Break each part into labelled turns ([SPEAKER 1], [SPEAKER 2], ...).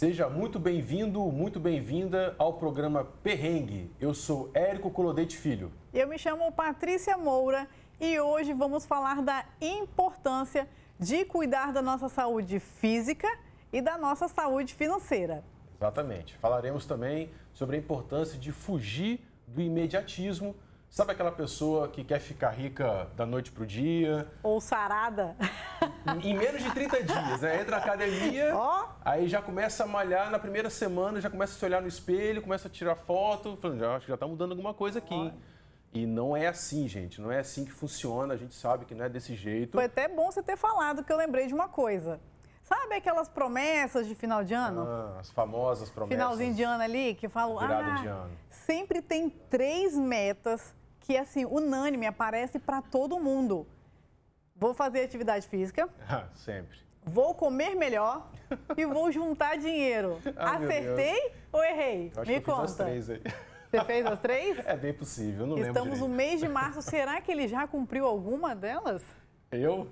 [SPEAKER 1] Seja muito bem-vindo, muito bem-vinda ao programa Perrengue. Eu sou Érico Colodete Filho.
[SPEAKER 2] Eu me chamo Patrícia Moura e hoje vamos falar da importância de cuidar da nossa saúde física e da nossa saúde financeira.
[SPEAKER 1] Exatamente. Falaremos também sobre a importância de fugir do imediatismo Sabe aquela pessoa que quer ficar rica da noite pro dia?
[SPEAKER 2] Ou sarada?
[SPEAKER 1] Em menos de 30 dias, né? Entra na academia, oh. aí já começa a malhar na primeira semana, já começa a se olhar no espelho, começa a tirar foto, falando, acho que já tá mudando alguma coisa aqui. Oh. E não é assim, gente, não é assim que funciona, a gente sabe que não é desse jeito.
[SPEAKER 2] Foi até bom você ter falado que eu lembrei de uma coisa. Sabe aquelas promessas de final de ano?
[SPEAKER 1] Ah, as famosas promessas.
[SPEAKER 2] Finalzinho de ano ali, que falam,
[SPEAKER 1] ah, de ano.
[SPEAKER 2] sempre tem três metas que, assim, unânime, aparece para todo mundo. Vou fazer atividade física.
[SPEAKER 1] Ah, sempre.
[SPEAKER 2] Vou comer melhor e vou juntar dinheiro. Ah, Acertei ou errei?
[SPEAKER 1] Eu acho
[SPEAKER 2] Me
[SPEAKER 1] que
[SPEAKER 2] eu conta.
[SPEAKER 1] Fiz as três aí.
[SPEAKER 2] Você fez as três?
[SPEAKER 1] É bem possível, não
[SPEAKER 2] Estamos
[SPEAKER 1] no
[SPEAKER 2] mês de março. Será que ele já cumpriu alguma delas?
[SPEAKER 1] Eu?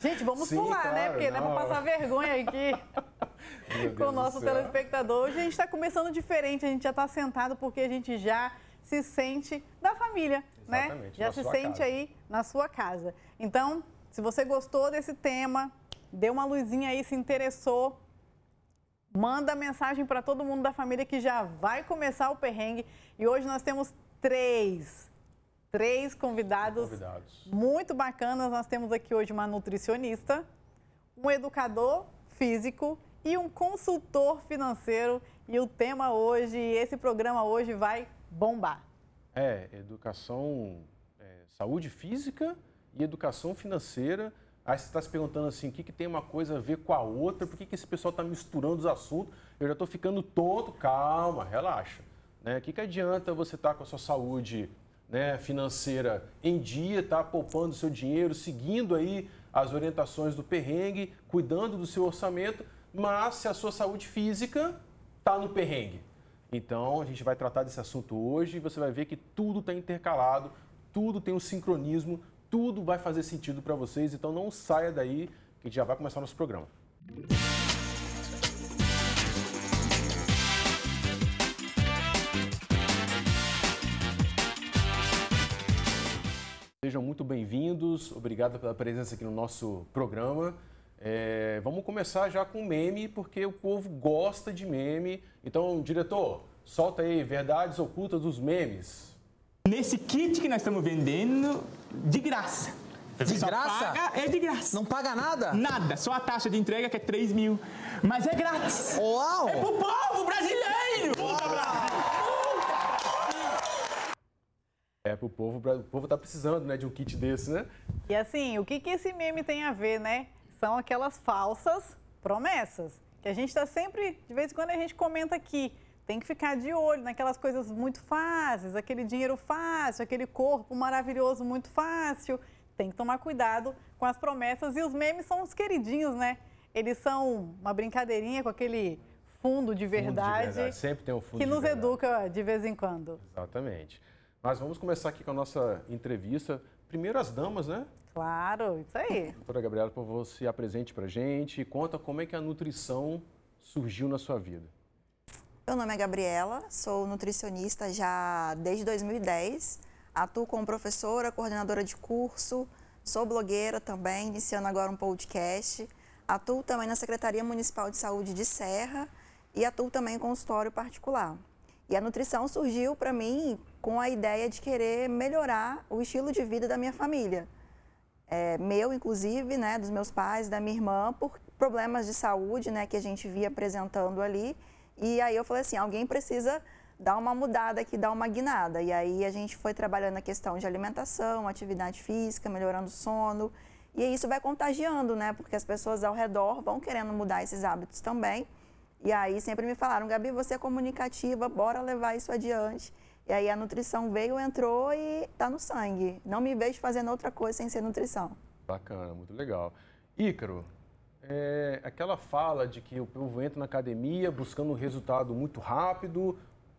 [SPEAKER 2] Gente, vamos Sim, pular, né? claro, né? Porque não. dá para passar vergonha aqui com o nosso telespectador. Hoje a gente está começando diferente, a gente já está sentado porque a gente já se sente da família, né? Exatamente, né? Já se sente
[SPEAKER 1] casa.
[SPEAKER 2] aí na sua casa. Então, se você gostou desse tema, deu uma luzinha aí, se interessou, manda mensagem para todo mundo da família que já vai começar o perrengue. E hoje nós temos três, três convidados,
[SPEAKER 1] convidados
[SPEAKER 2] muito bacanas. Nós temos aqui hoje uma nutricionista, um educador físico e um consultor financeiro. E o tema hoje, esse programa hoje vai bombar.
[SPEAKER 1] É, educação, é, saúde física e educação financeira. Aí você está se perguntando assim, o que, que tem uma coisa a ver com a outra? Por que, que esse pessoal está misturando os assuntos? Eu já estou ficando tonto. Calma, relaxa. Né? O que, que adianta você estar tá com a sua saúde né, financeira em dia, tá poupando seu dinheiro, seguindo aí as orientações do perrengue, cuidando do seu orçamento, mas se a sua saúde física está no perrengue? Então, a gente vai tratar desse assunto hoje e você vai ver que tudo está intercalado, tudo tem um sincronismo, tudo vai fazer sentido para vocês. Então, não saia daí que já vai começar nosso programa. Sejam muito bem-vindos, obrigado pela presença aqui no nosso programa. É, vamos começar já com meme, porque o povo gosta de meme. Então, diretor, solta aí verdades ocultas dos memes.
[SPEAKER 3] Nesse kit que nós estamos vendendo, de graça.
[SPEAKER 4] De graça?
[SPEAKER 3] Paga, é de graça.
[SPEAKER 4] Não paga nada?
[SPEAKER 3] Nada, só a taxa de entrega que é 3 mil. Mas é grátis.
[SPEAKER 4] Uau!
[SPEAKER 3] É pro povo brasileiro! Puta Brasil!
[SPEAKER 1] É, pro povo, o povo tá precisando, né, de um kit desse, né?
[SPEAKER 2] E assim, o que, que esse meme tem a ver, né? São aquelas falsas promessas. Que a gente está sempre, de vez em quando a gente comenta aqui, tem que ficar de olho naquelas coisas muito fáceis, aquele dinheiro fácil, aquele corpo maravilhoso muito fácil. Tem que tomar cuidado com as promessas e os memes são os queridinhos, né? Eles são uma brincadeirinha com aquele fundo de verdade,
[SPEAKER 1] fundo de verdade. sempre tem um fundo
[SPEAKER 2] que nos educa de vez em quando.
[SPEAKER 1] Exatamente. Mas vamos começar aqui com a nossa entrevista. Primeiro as damas, né?
[SPEAKER 2] Claro, isso aí.
[SPEAKER 1] Doutora Gabriela, por favor, se apresente para gente e conta como é que a nutrição surgiu na sua vida.
[SPEAKER 5] Meu nome é Gabriela, sou nutricionista já desde 2010. Atuo como professora, coordenadora de curso, sou blogueira também, iniciando agora um podcast. Atuo também na Secretaria Municipal de Saúde de Serra e atuo também em consultório particular. E a nutrição surgiu para mim com a ideia de querer melhorar o estilo de vida da minha família é, meu, inclusive, né, dos meus pais, da minha irmã, por problemas de saúde, né, que a gente via apresentando ali. E aí eu falei assim, alguém precisa dar uma mudada aqui, dar uma guinada. E aí a gente foi trabalhando a questão de alimentação, atividade física, melhorando o sono. E isso vai contagiando, né? Porque as pessoas ao redor vão querendo mudar esses hábitos também. E aí sempre me falaram, Gabi, você é comunicativa, bora levar isso adiante. E aí a nutrição veio, entrou e está no sangue. Não me vejo fazendo outra coisa sem ser nutrição.
[SPEAKER 1] Bacana, muito legal. Ícaro, é, aquela fala de que o povo entra na academia buscando um resultado muito rápido,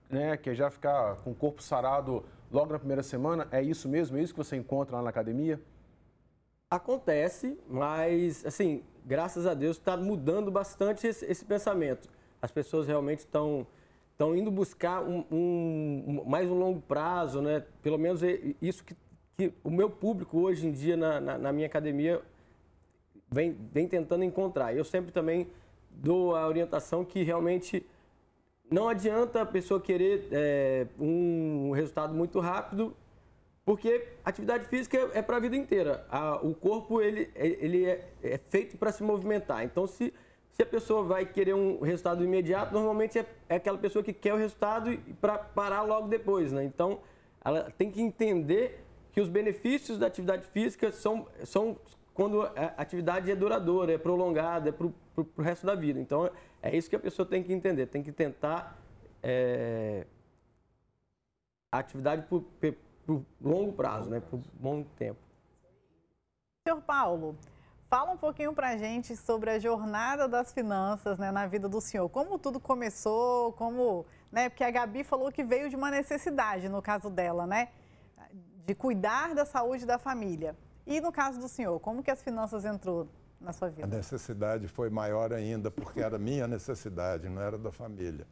[SPEAKER 1] né, que é já ficar com o corpo sarado logo na primeira semana, é isso mesmo? É isso que você encontra lá na academia?
[SPEAKER 4] Acontece, mas assim, graças a Deus, está mudando bastante esse, esse, pensamento. As pessoas realmente estão estão indo buscar um, um, mais um longo prazo, né? Pelo menos isso que, que o meu público hoje em dia na, na, na minha academia vem, vem tentando encontrar. Eu sempre também dou a orientação que realmente não adianta a pessoa querer é, um resultado muito rápido porque atividade física é, é para a vida inteira. A, o corpo ele, ele é, é feito para se movimentar. Então, se, se a pessoa vai querer um resultado imediato, normalmente é, é aquela pessoa que quer o resultado para parar logo depois. Né? Então, ela tem que entender que os benefícios da atividade física são, são quando a atividade é duradoura, é prolongada, é para o resto da vida. Então, é isso que a pessoa tem que entender. Tem que tentar é, a atividade por, longo prazo, né? por bom tempo.
[SPEAKER 2] Senhor Paulo, fala um pouquinho para a gente sobre a jornada das finanças né, na vida do senhor. Como tudo começou, como, né? Porque a Gabi falou que veio de uma necessidade, no caso dela, né? De cuidar da saúde da família. E no caso do senhor, como que as finanças entrou na sua vida?
[SPEAKER 6] A necessidade foi maior ainda, porque era minha necessidade, não era da família.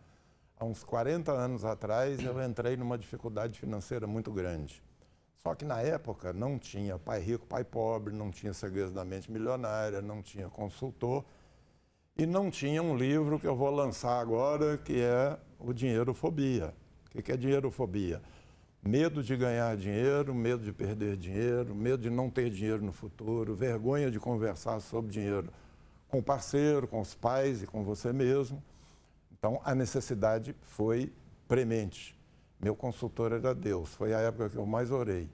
[SPEAKER 6] Há uns 40 anos atrás, eu entrei numa dificuldade financeira muito grande. Só que na época não tinha pai rico, pai pobre, não tinha segredos da mente milionária, não tinha consultor e não tinha um livro que eu vou lançar agora, que é o Dinheirofobia. O que é dinheirofobia? Medo de ganhar dinheiro, medo de perder dinheiro, medo de não ter dinheiro no futuro, vergonha de conversar sobre dinheiro com o parceiro, com os pais e com você mesmo. Então, a necessidade foi premente. Meu consultor era Deus, foi a época que eu mais orei.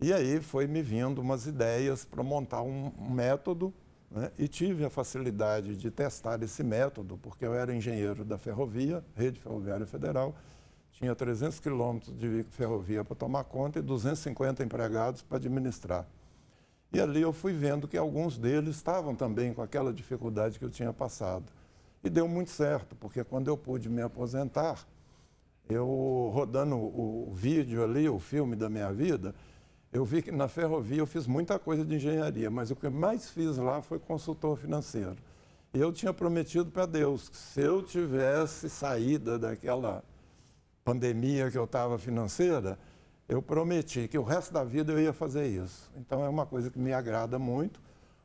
[SPEAKER 6] E aí foi me vindo umas ideias para montar um, método né? e tive a facilidade de testar esse método, porque eu era engenheiro da ferrovia, Rede Ferroviária Federal, tinha 300 quilômetros de ferrovia para tomar conta e 250 empregados para administrar. E ali eu fui vendo que alguns deles estavam também com aquela dificuldade que eu tinha passado. E deu muito certo, porque quando eu pude me aposentar, eu rodando o, vídeo ali, o filme da minha vida, eu vi que na ferrovia eu fiz muita coisa de engenharia, mas o que mais fiz lá foi consultor financeiro. E eu tinha prometido para Deus que se eu tivesse saída daquela pandemia que eu estava financeira, eu prometi que o resto da vida eu ia fazer isso. Então é uma coisa que me agrada muito.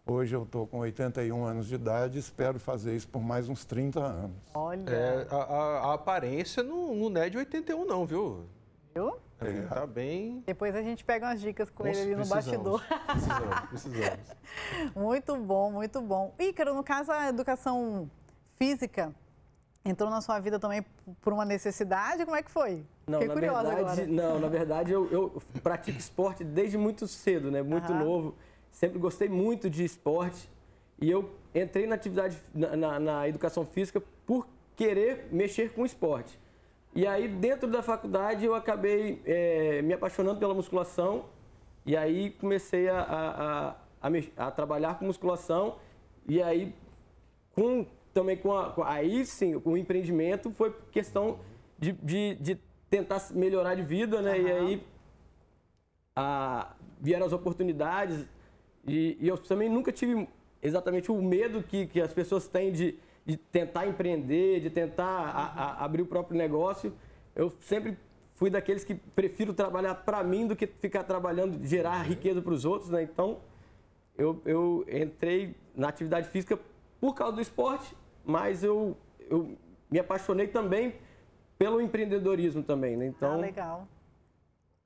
[SPEAKER 6] Hoje eu estou com 81 anos de idade, espero fazer isso por mais uns 30 anos.
[SPEAKER 1] Olha. É, a, a, a, aparência não, não é de 81, não, viu?
[SPEAKER 2] Viu?
[SPEAKER 1] É, tá bem.
[SPEAKER 2] Depois a gente pega umas dicas com Nossa, ele ali no bastidor.
[SPEAKER 1] Precisamos, precisamos.
[SPEAKER 2] muito bom, muito bom. Ícaro, no caso, a educação física entrou na sua vida também por uma necessidade? Como é que foi?
[SPEAKER 4] Não, Fiquei na verdade, agora. não, na verdade eu, eu, pratico esporte desde muito cedo, né? Muito novo sempre gostei muito de esporte e eu entrei na atividade, na, na, na educação física por querer mexer com esporte. E aí, dentro da faculdade, eu acabei é, me apaixonando pela musculação e aí comecei a, a, a, a, trabalhar com musculação e aí, com, também com a, com, aí sim, o empreendimento foi questão de, de, de tentar melhorar de vida, né? Uhum. E aí a, vieram as oportunidades, e, e, eu também nunca tive exatamente o medo que, que as pessoas têm de, de tentar empreender, de tentar a, a, abrir o próprio negócio. Eu sempre fui daqueles que prefiro trabalhar para mim do que ficar trabalhando, gerar riqueza para os outros, né? Então, eu, eu entrei na atividade física por causa do esporte, mas eu, eu me apaixonei também pelo empreendedorismo também, né?
[SPEAKER 2] Então, ah, legal.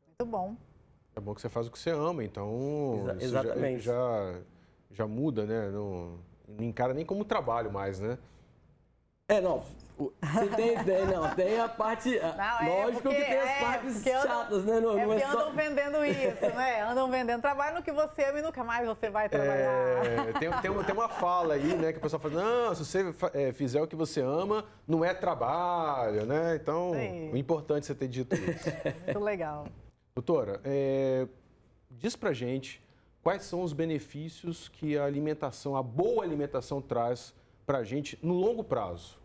[SPEAKER 2] Muito bom.
[SPEAKER 1] É bom que você faz o que você ama, então
[SPEAKER 4] Exa exatamente.
[SPEAKER 1] Já, já, já, muda, né? Não, não encara nem como trabalho mais, né?
[SPEAKER 4] É, não. Você tem, tem, não, tem a parte. Não, é lógico que tem as é, partes chatas, né? Não,
[SPEAKER 2] é
[SPEAKER 4] não
[SPEAKER 2] é só... andam vendendo isso, né? Andam vendendo trabalho no que você ama e nunca mais você vai trabalhar.
[SPEAKER 1] É, tem, tem, uma, tem uma fala aí, né? Que o pessoal fala, não, se você é, fizer o que você ama, não é trabalho, né? Então, Sim. o importante é você ter dito isso.
[SPEAKER 2] Muito legal.
[SPEAKER 1] Doutora, é, diz pra gente quais são os benefícios que a alimentação, a boa alimentação traz pra gente no longo prazo.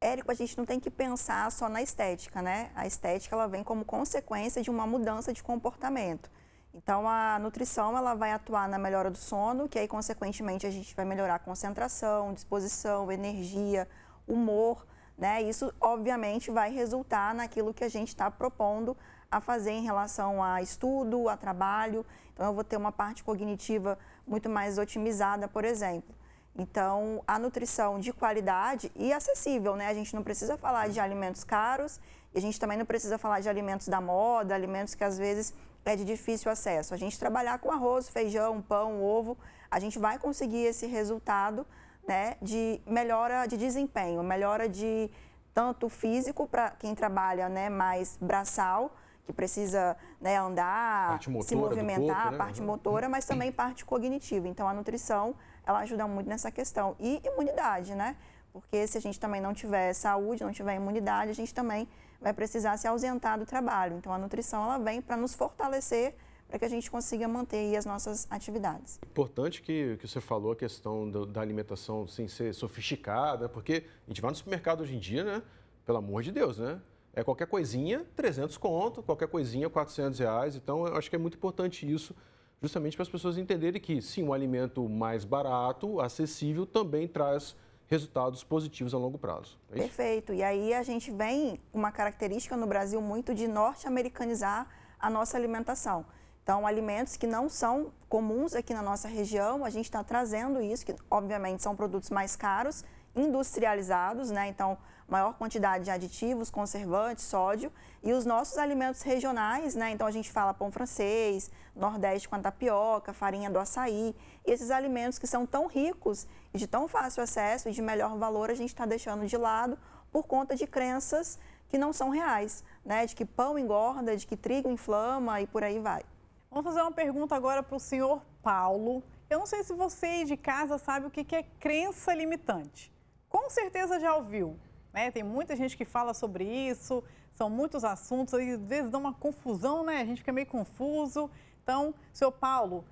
[SPEAKER 5] Érico, a gente não tem que pensar só na estética, né? A estética ela vem como consequência de uma mudança de comportamento. Então, a nutrição ela vai atuar na melhora do sono, que aí, consequentemente, a gente vai melhorar a concentração, disposição, energia, humor, né? Isso, obviamente, vai resultar naquilo que a gente está propondo a fazer em relação a estudo, a trabalho. Então, eu vou ter uma parte cognitiva muito mais otimizada, por exemplo. Então, a nutrição de qualidade e acessível, né? A gente não precisa falar de alimentos caros e a gente também não precisa falar de alimentos da moda, alimentos que às vezes é de difícil acesso. A gente trabalhar com arroz, feijão, pão, ovo, a gente vai conseguir esse resultado né, de melhora de desempenho, melhora de tanto físico para quem trabalha né, mais braçal, que precisa né, andar, se movimentar, corpo, né? parte uhum. motora, mas também parte cognitiva. Então, a nutrição, ela ajuda muito nessa questão. E imunidade, né? Porque se a gente também não tiver saúde, não tiver imunidade, a gente também vai precisar se ausentar do trabalho. Então, a nutrição ela vem para nos fortalecer para que a gente consiga manter as nossas atividades.
[SPEAKER 1] Importante que, que você falou a questão do, da alimentação sem ser sofisticada, porque a gente vai no supermercado hoje em dia, né? Pelo amor de Deus, né? É qualquer coisinha, 300 conto, qualquer coisinha, 400 reais. Então, eu acho que é muito importante isso, justamente para as pessoas entenderem que, sim, um alimento mais barato, acessível, também traz resultados positivos a longo prazo.
[SPEAKER 5] É Perfeito. E aí a gente vem uma característica no Brasil muito de norte-americanizar a nossa alimentação. Então, alimentos que não são comuns aqui na nossa região, a gente está trazendo isso, que obviamente são produtos mais caros, industrializados, né? Então, maior quantidade de aditivos, conservantes, sódio e os nossos alimentos regionais, né? Então a gente fala pão francês, nordeste com a tapioca, farinha do açaí, e esses alimentos que são tão ricos e de tão fácil acesso e de melhor valor a gente está deixando de lado por conta de crenças que não são reais, né? De que pão engorda, de que trigo inflama e por aí vai.
[SPEAKER 2] Vamos fazer uma pergunta agora para o senhor Paulo. Eu não sei se você aí de casa sabe o que é crença limitante. Com certeza já ouviu. Né? Tem muita gente que fala sobre isso, são muitos assuntos, às vezes dá uma confusão, né? A gente fica meio confuso. Então, senhor Paulo,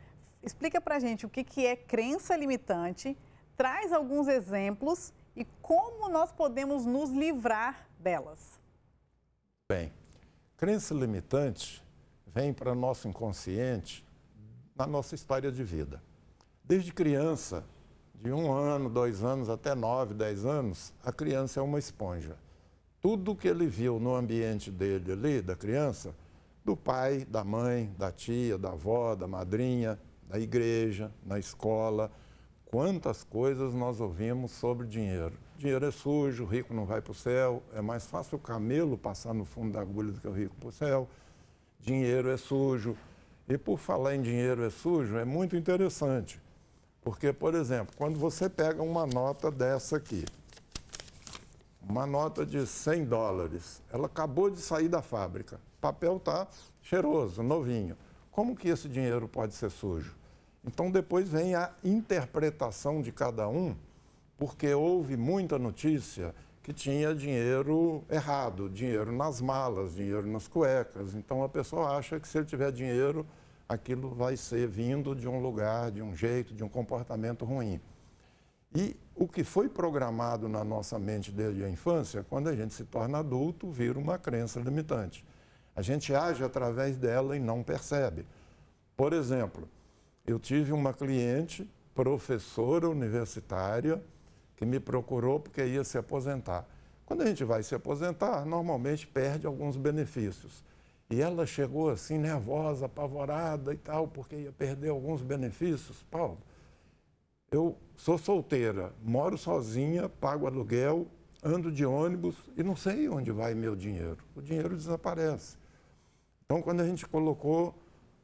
[SPEAKER 2] explica para a gente o que, que é crença limitante, traz alguns exemplos e como nós podemos nos livrar delas.
[SPEAKER 6] Bem, crença limitante vem para nosso inconsciente na nossa história de vida. Desde criança, de um ano, dois anos até nove, dez anos, a criança é uma esponja. Tudo que ele viu no ambiente dele ali, da criança, do pai, da mãe, da tia, da avó, da madrinha, da igreja, na escola, quantas coisas nós ouvimos sobre dinheiro. Dinheiro é sujo, rico não vai para o céu, é mais fácil o camelo passar no fundo da agulha do que o rico para o céu. Dinheiro é sujo. E por falar em dinheiro é sujo, é muito interessante. Porque, por exemplo, quando você pega uma nota dessa aqui, uma nota de 100 dólares, ela acabou de sair da fábrica, o papel está cheiroso, novinho. Como que esse dinheiro pode ser sujo? Então, depois vem a interpretação de cada um, porque houve muita notícia que tinha dinheiro errado, dinheiro nas malas, dinheiro nas cuecas. Então, a pessoa acha que se ele tiver dinheiro aquilo vai ser vindo de um lugar, de um jeito, de um comportamento ruim. E o que foi programado na nossa mente desde a infância, quando a gente se torna adulto, vira uma crença limitante. A gente age através dela e não percebe. Por exemplo, eu tive uma cliente, professora universitária, que me procurou porque ia se aposentar. Quando a gente vai se aposentar, normalmente perde alguns benefícios. E ela chegou assim, nervosa, apavorada e tal, porque ia perder alguns benefícios. Paulo, eu sou solteira, moro sozinha, pago aluguel, ando de ônibus e não sei onde vai meu dinheiro. O dinheiro desaparece. Então, quando a gente colocou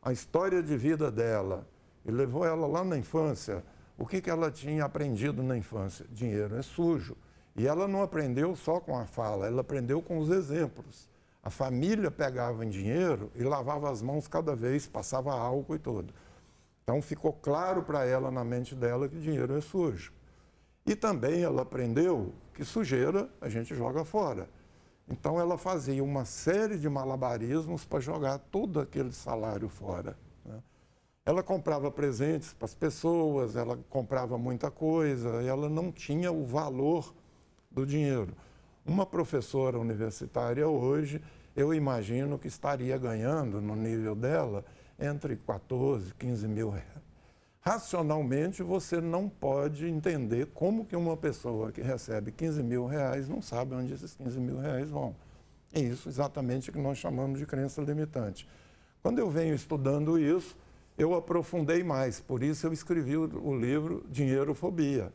[SPEAKER 6] a história de vida dela e levou ela lá na infância, o que, que ela tinha aprendido na infância? Dinheiro é sujo. E ela não aprendeu só com a fala, ela aprendeu com os exemplos. A família pegava em dinheiro e lavava as mãos cada vez, passava álcool e tudo. Então ficou claro para ela na mente dela que dinheiro é sujo. E também ela aprendeu que sujeira a gente joga fora. Então ela fazia uma série de malabarismos para jogar todo aquele salário fora. Né? Ela comprava presentes para as pessoas, ela comprava muita coisa, ela não tinha o valor do dinheiro. Uma professora universitária hoje eu imagino que estaria ganhando, no nível dela, entre 14 e 15 mil reais. Racionalmente, você não pode entender como que uma pessoa que recebe 15 mil reais não sabe onde esses 15 mil reais vão. É isso exatamente que nós chamamos de crença limitante. Quando eu venho estudando isso, eu aprofundei mais, por isso eu escrevi o, livro Dinheirofobia,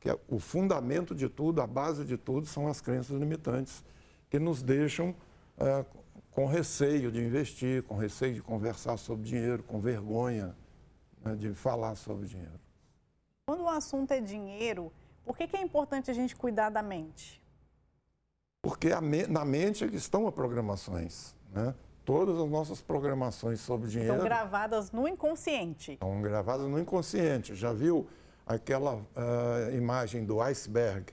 [SPEAKER 6] que é o fundamento de tudo, a base de tudo são as crenças limitantes, que nos deixam é, com receio de investir, com receio de conversar sobre dinheiro, com vergonha né, de falar sobre dinheiro.
[SPEAKER 2] Quando o assunto é dinheiro, por que, que é importante a gente cuidar da mente?
[SPEAKER 6] Porque me, na mente é estão as programações. Né? Todas as nossas programações sobre dinheiro.
[SPEAKER 2] Estão gravadas no inconsciente.
[SPEAKER 6] Estão gravadas no inconsciente. Já viu aquela uh, imagem do iceberg?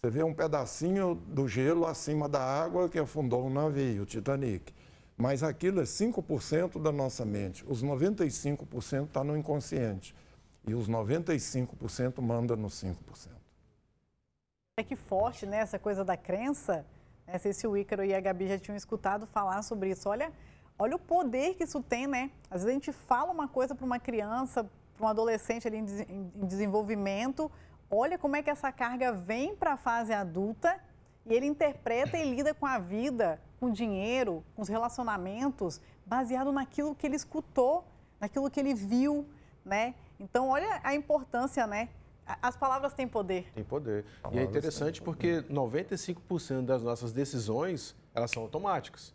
[SPEAKER 6] Você vê um pedacinho do gelo acima da água que afundou o navio, o Titanic. Mas aquilo é 5% da nossa mente. Os 95% está no inconsciente. E os 95% manda no 5%.
[SPEAKER 2] É que forte, né, essa coisa da crença. Não né? sei se o Ícaro e a Gabi já tinham escutado falar sobre isso. Olha, olha o poder que isso tem, né? Às vezes a gente fala uma coisa para uma criança, para um adolescente ali em desenvolvimento, olha como é que essa carga vem para a fase adulta e ele interpreta e lida com a vida, com o dinheiro, com os relacionamentos, baseado naquilo que ele escutou, naquilo que ele viu, né? Então, olha a importância, né? As palavras têm poder.
[SPEAKER 1] Tem poder. e é interessante porque 95% das nossas decisões, elas são automáticas.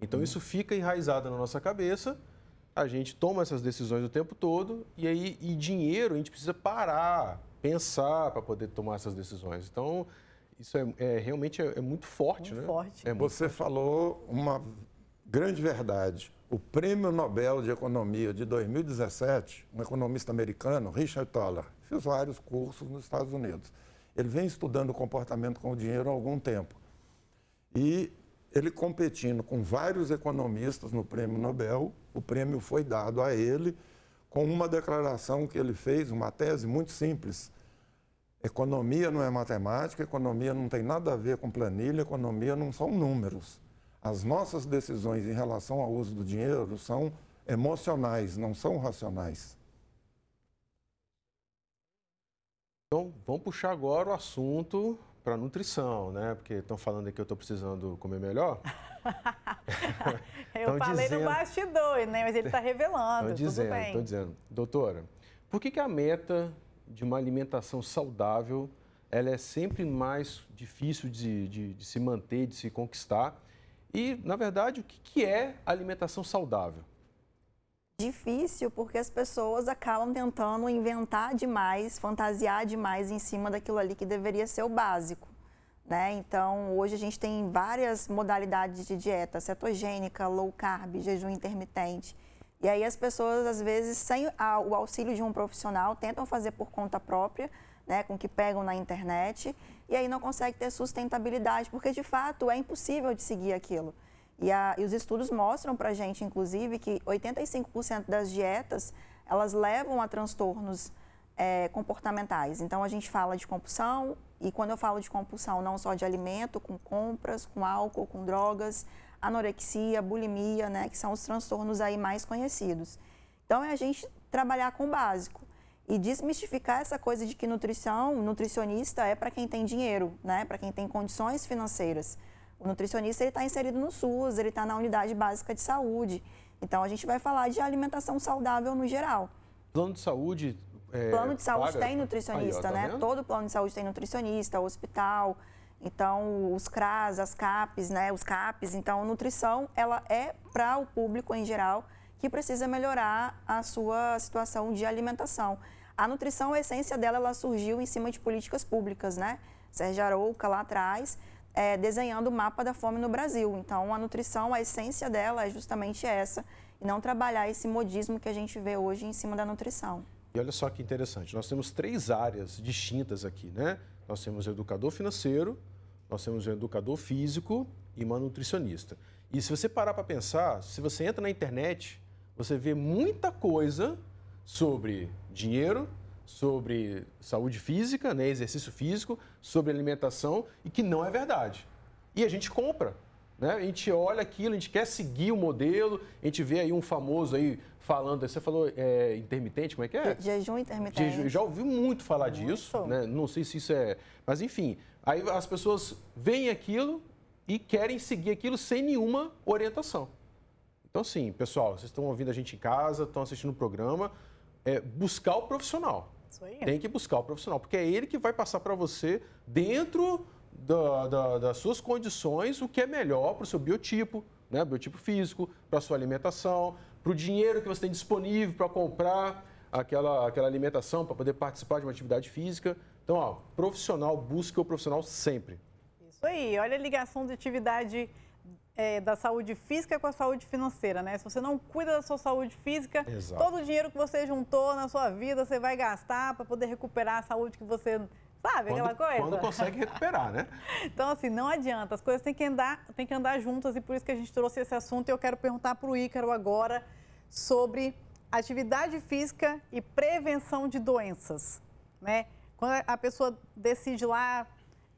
[SPEAKER 1] Então, hum. isso fica enraizado na nossa cabeça, a gente toma essas decisões o tempo todo, e aí, e dinheiro, a gente precisa parar, pensar para poder tomar essas decisões. Então, isso é, é realmente é, é, muito forte,
[SPEAKER 2] muito
[SPEAKER 1] né?
[SPEAKER 2] Forte.
[SPEAKER 6] É muito Você forte. falou uma grande verdade. O Prêmio Nobel de Economia de 2017, um economista americano, Richard Thaler, fez vários cursos nos Estados Unidos. Ele vem estudando o comportamento com o dinheiro há algum tempo. E ele competindo com vários economistas no Prêmio Nobel, o prêmio foi dado a ele com uma declaração que ele fez, uma tese muito simples. Economia não é matemática, economia não tem nada a ver com planilha, economia não são números. As nossas decisões em relação ao uso do dinheiro são emocionais, não são racionais.
[SPEAKER 1] Então, vamos puxar agora o assunto para nutrição, né? Porque estão falando aqui que eu estou precisando comer melhor.
[SPEAKER 2] eu falei dizendo... no bastidor, né? Mas ele está revelando. Estão
[SPEAKER 1] dizendo, estão dizendo. Doutora, por que, que a meta de uma alimentação saudável ela é sempre mais difícil de, de, de se manter, de se conquistar? E, na verdade, o que, que é alimentação saudável?
[SPEAKER 5] Difícil porque as pessoas acabam tentando inventar demais, fantasiar demais em cima daquilo ali que deveria ser o básico. Né? Então, hoje a gente tem várias modalidades de dieta, cetogênica, low carb, jejum intermitente. E aí as pessoas, às vezes, sem o auxílio de um profissional, tentam fazer por conta própria, né, com o que pegam na internet, e aí não conseguem ter sustentabilidade, porque de fato é impossível de seguir aquilo. E, a, e os estudos mostram para a gente, inclusive, que 85% das dietas, elas levam a transtornos é, comportamentais. Então, a gente fala de compulsão, e quando eu falo de compulsão, não só de alimento, com compras, com álcool, com drogas, anorexia, bulimia, né, que são os transtornos aí mais conhecidos. Então, é a gente trabalhar com o básico e desmistificar essa coisa de que nutrição, nutricionista é para quem tem dinheiro, né, para quem tem condições financeiras. O nutricionista está inserido no SUS, ele está na unidade básica de saúde. Então, a gente vai falar de alimentação saudável no geral.
[SPEAKER 1] Plano de saúde
[SPEAKER 5] é, plano de saúde paga. tem nutricionista, Aí, ó, tá né? Vendo? Todo plano de saúde tem nutricionista, hospital. Então, os CRAS, as CAPs, né? Os CAPs. Então, nutrição, ela é para o público em geral que precisa melhorar a sua situação de alimentação. A nutrição, a essência dela, ela surgiu em cima de políticas públicas, né? Sérgio Arouca, lá atrás, é, desenhando o mapa da fome no Brasil. Então, a nutrição, a essência dela é justamente essa, e não trabalhar esse modismo que a gente vê hoje em cima da nutrição.
[SPEAKER 1] E olha só que interessante, nós temos três áreas distintas aqui, né? Nós temos educador financeiro, nós temos um educador físico e uma nutricionista. E se você parar para pensar, se você entra na internet, você vê muita coisa sobre dinheiro, sobre saúde física, né, exercício físico, sobre alimentação e que não é verdade. E a gente compra. Né? A gente olha aquilo, a gente quer seguir o modelo, a gente vê aí um famoso aí falando, você falou é, intermitente, como é que é?
[SPEAKER 5] Jejum intermitente.
[SPEAKER 1] Jejum, já ouvi muito falar disso, né? Não sei se isso é. Mas enfim, aí as pessoas veem aquilo e querem seguir aquilo sem nenhuma orientação. Então, sim, pessoal, vocês estão ouvindo a gente em casa, estão assistindo o programa, é buscar o profissional.
[SPEAKER 2] Isso aí.
[SPEAKER 1] Tem que buscar o profissional, porque é ele que vai passar para você, dentro da, da, das suas condições, o que é melhor para o seu biotipo, né? biotipo físico, para a sua alimentação, para o dinheiro que você tem disponível para comprar aquela, aquela alimentação, para poder participar de uma atividade física. Então, ó, profissional, busca o profissional sempre.
[SPEAKER 2] Isso aí, olha a ligação de atividade é, da saúde física com a saúde financeira, né? Se você não cuida da sua saúde física,
[SPEAKER 1] Exato.
[SPEAKER 2] todo o dinheiro que você juntou na sua vida, você vai gastar para poder recuperar a saúde que você. Sabe aquela
[SPEAKER 1] Quando,
[SPEAKER 2] coisa?
[SPEAKER 1] quando consegue recuperar, né?
[SPEAKER 2] Então, assim, não adianta. As coisas têm que andar, têm que andar juntas e por isso que a gente trouxe esse assunto. E eu quero perguntar para o Ícaro agora sobre atividade física e prevenção de doenças, né? Quando a pessoa decide lá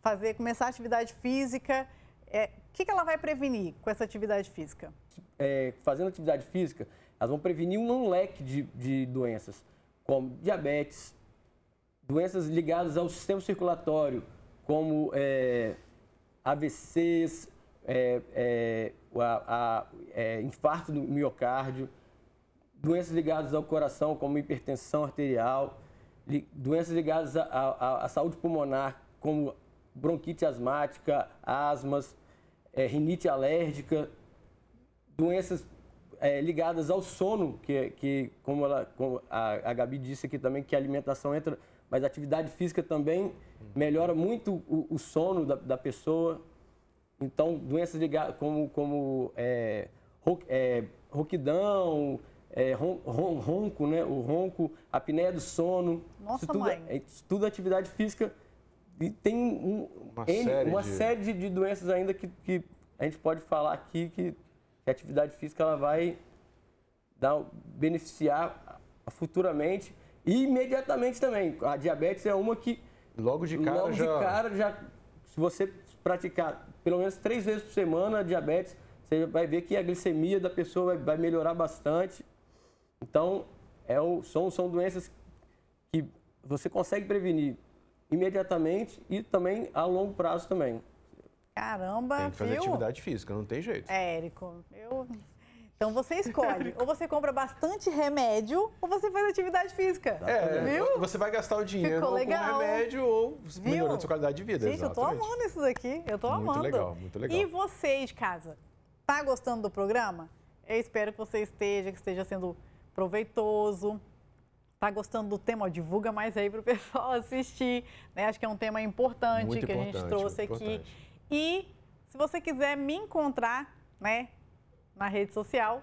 [SPEAKER 2] fazer, começar a atividade física, é, o que, que ela vai prevenir com essa atividade física?
[SPEAKER 4] é, fazendo atividade física, elas vão prevenir um leque de, de doenças, como diabetes, doenças ligadas ao sistema circulatório, como é, AVCs, é, é, a- a- é, infarto do miocárdio, doenças ligadas ao coração, como hipertensão arterial, li- doenças ligadas à- saúde pulmonar, como bronquite asmática, asmas, é, rinite alérgica, doenças é, ligadas ao sono, que, que como, ela, como a, a Gabi disse aqui também, que a alimentação entra, mas a atividade física também melhora muito o, o sono da, da pessoa. Então, doenças ligadas como, como é, ro- é, rouquidão, é, ron- ron- ronco, né? o ronco, a apneia do sono.
[SPEAKER 2] Nossa,
[SPEAKER 4] isso tudo,
[SPEAKER 2] mãe.
[SPEAKER 4] é, isso tudo é atividade física. E tem um-
[SPEAKER 1] Uma
[SPEAKER 4] N-
[SPEAKER 1] série
[SPEAKER 4] uma
[SPEAKER 1] de-
[SPEAKER 4] série de, de doenças ainda que, que a gente pode falar aqui que, que a atividade física ela vai dar, beneficiar futuramente e imediatamente também. A diabetes é uma que
[SPEAKER 1] Logo de cara
[SPEAKER 4] logo
[SPEAKER 1] já.
[SPEAKER 4] de cara já se você praticar pelo menos três vezes por semana a diabetes você vai ver que a glicemia da pessoa vai, vai melhorar bastante então é o, são, são doenças que você consegue prevenir imediatamente e também a longo prazo também
[SPEAKER 2] Caramba,
[SPEAKER 1] Tem que fazer
[SPEAKER 2] viu?
[SPEAKER 1] atividade física, não tem jeito.
[SPEAKER 2] É, Érico, eu... Então você escolhe, ou você compra bastante remédio, ou você faz atividade física.
[SPEAKER 1] É,
[SPEAKER 2] viu?
[SPEAKER 1] você vai gastar o dinheiro
[SPEAKER 2] Ficou legal.
[SPEAKER 1] com remédio ou
[SPEAKER 2] Viu?
[SPEAKER 1] melhorando sua qualidade de vida.
[SPEAKER 2] Gente, eu tô
[SPEAKER 1] exatamente.
[SPEAKER 2] amando isso daqui. Eu tô
[SPEAKER 1] Muito
[SPEAKER 2] amando.
[SPEAKER 1] legal, muito legal.
[SPEAKER 2] E você de casa, tá gostando do programa? Eu espero que você esteja, que esteja sendo proveitoso. Tá gostando do tema? Ó, divulga mais aí pro pessoal assistir. Né? Acho que é um tema importante
[SPEAKER 1] Muito
[SPEAKER 2] que a gente
[SPEAKER 1] importante,
[SPEAKER 2] trouxe
[SPEAKER 1] muito
[SPEAKER 2] aqui.
[SPEAKER 1] importante.
[SPEAKER 2] E se você quiser me encontrar, né, na rede social,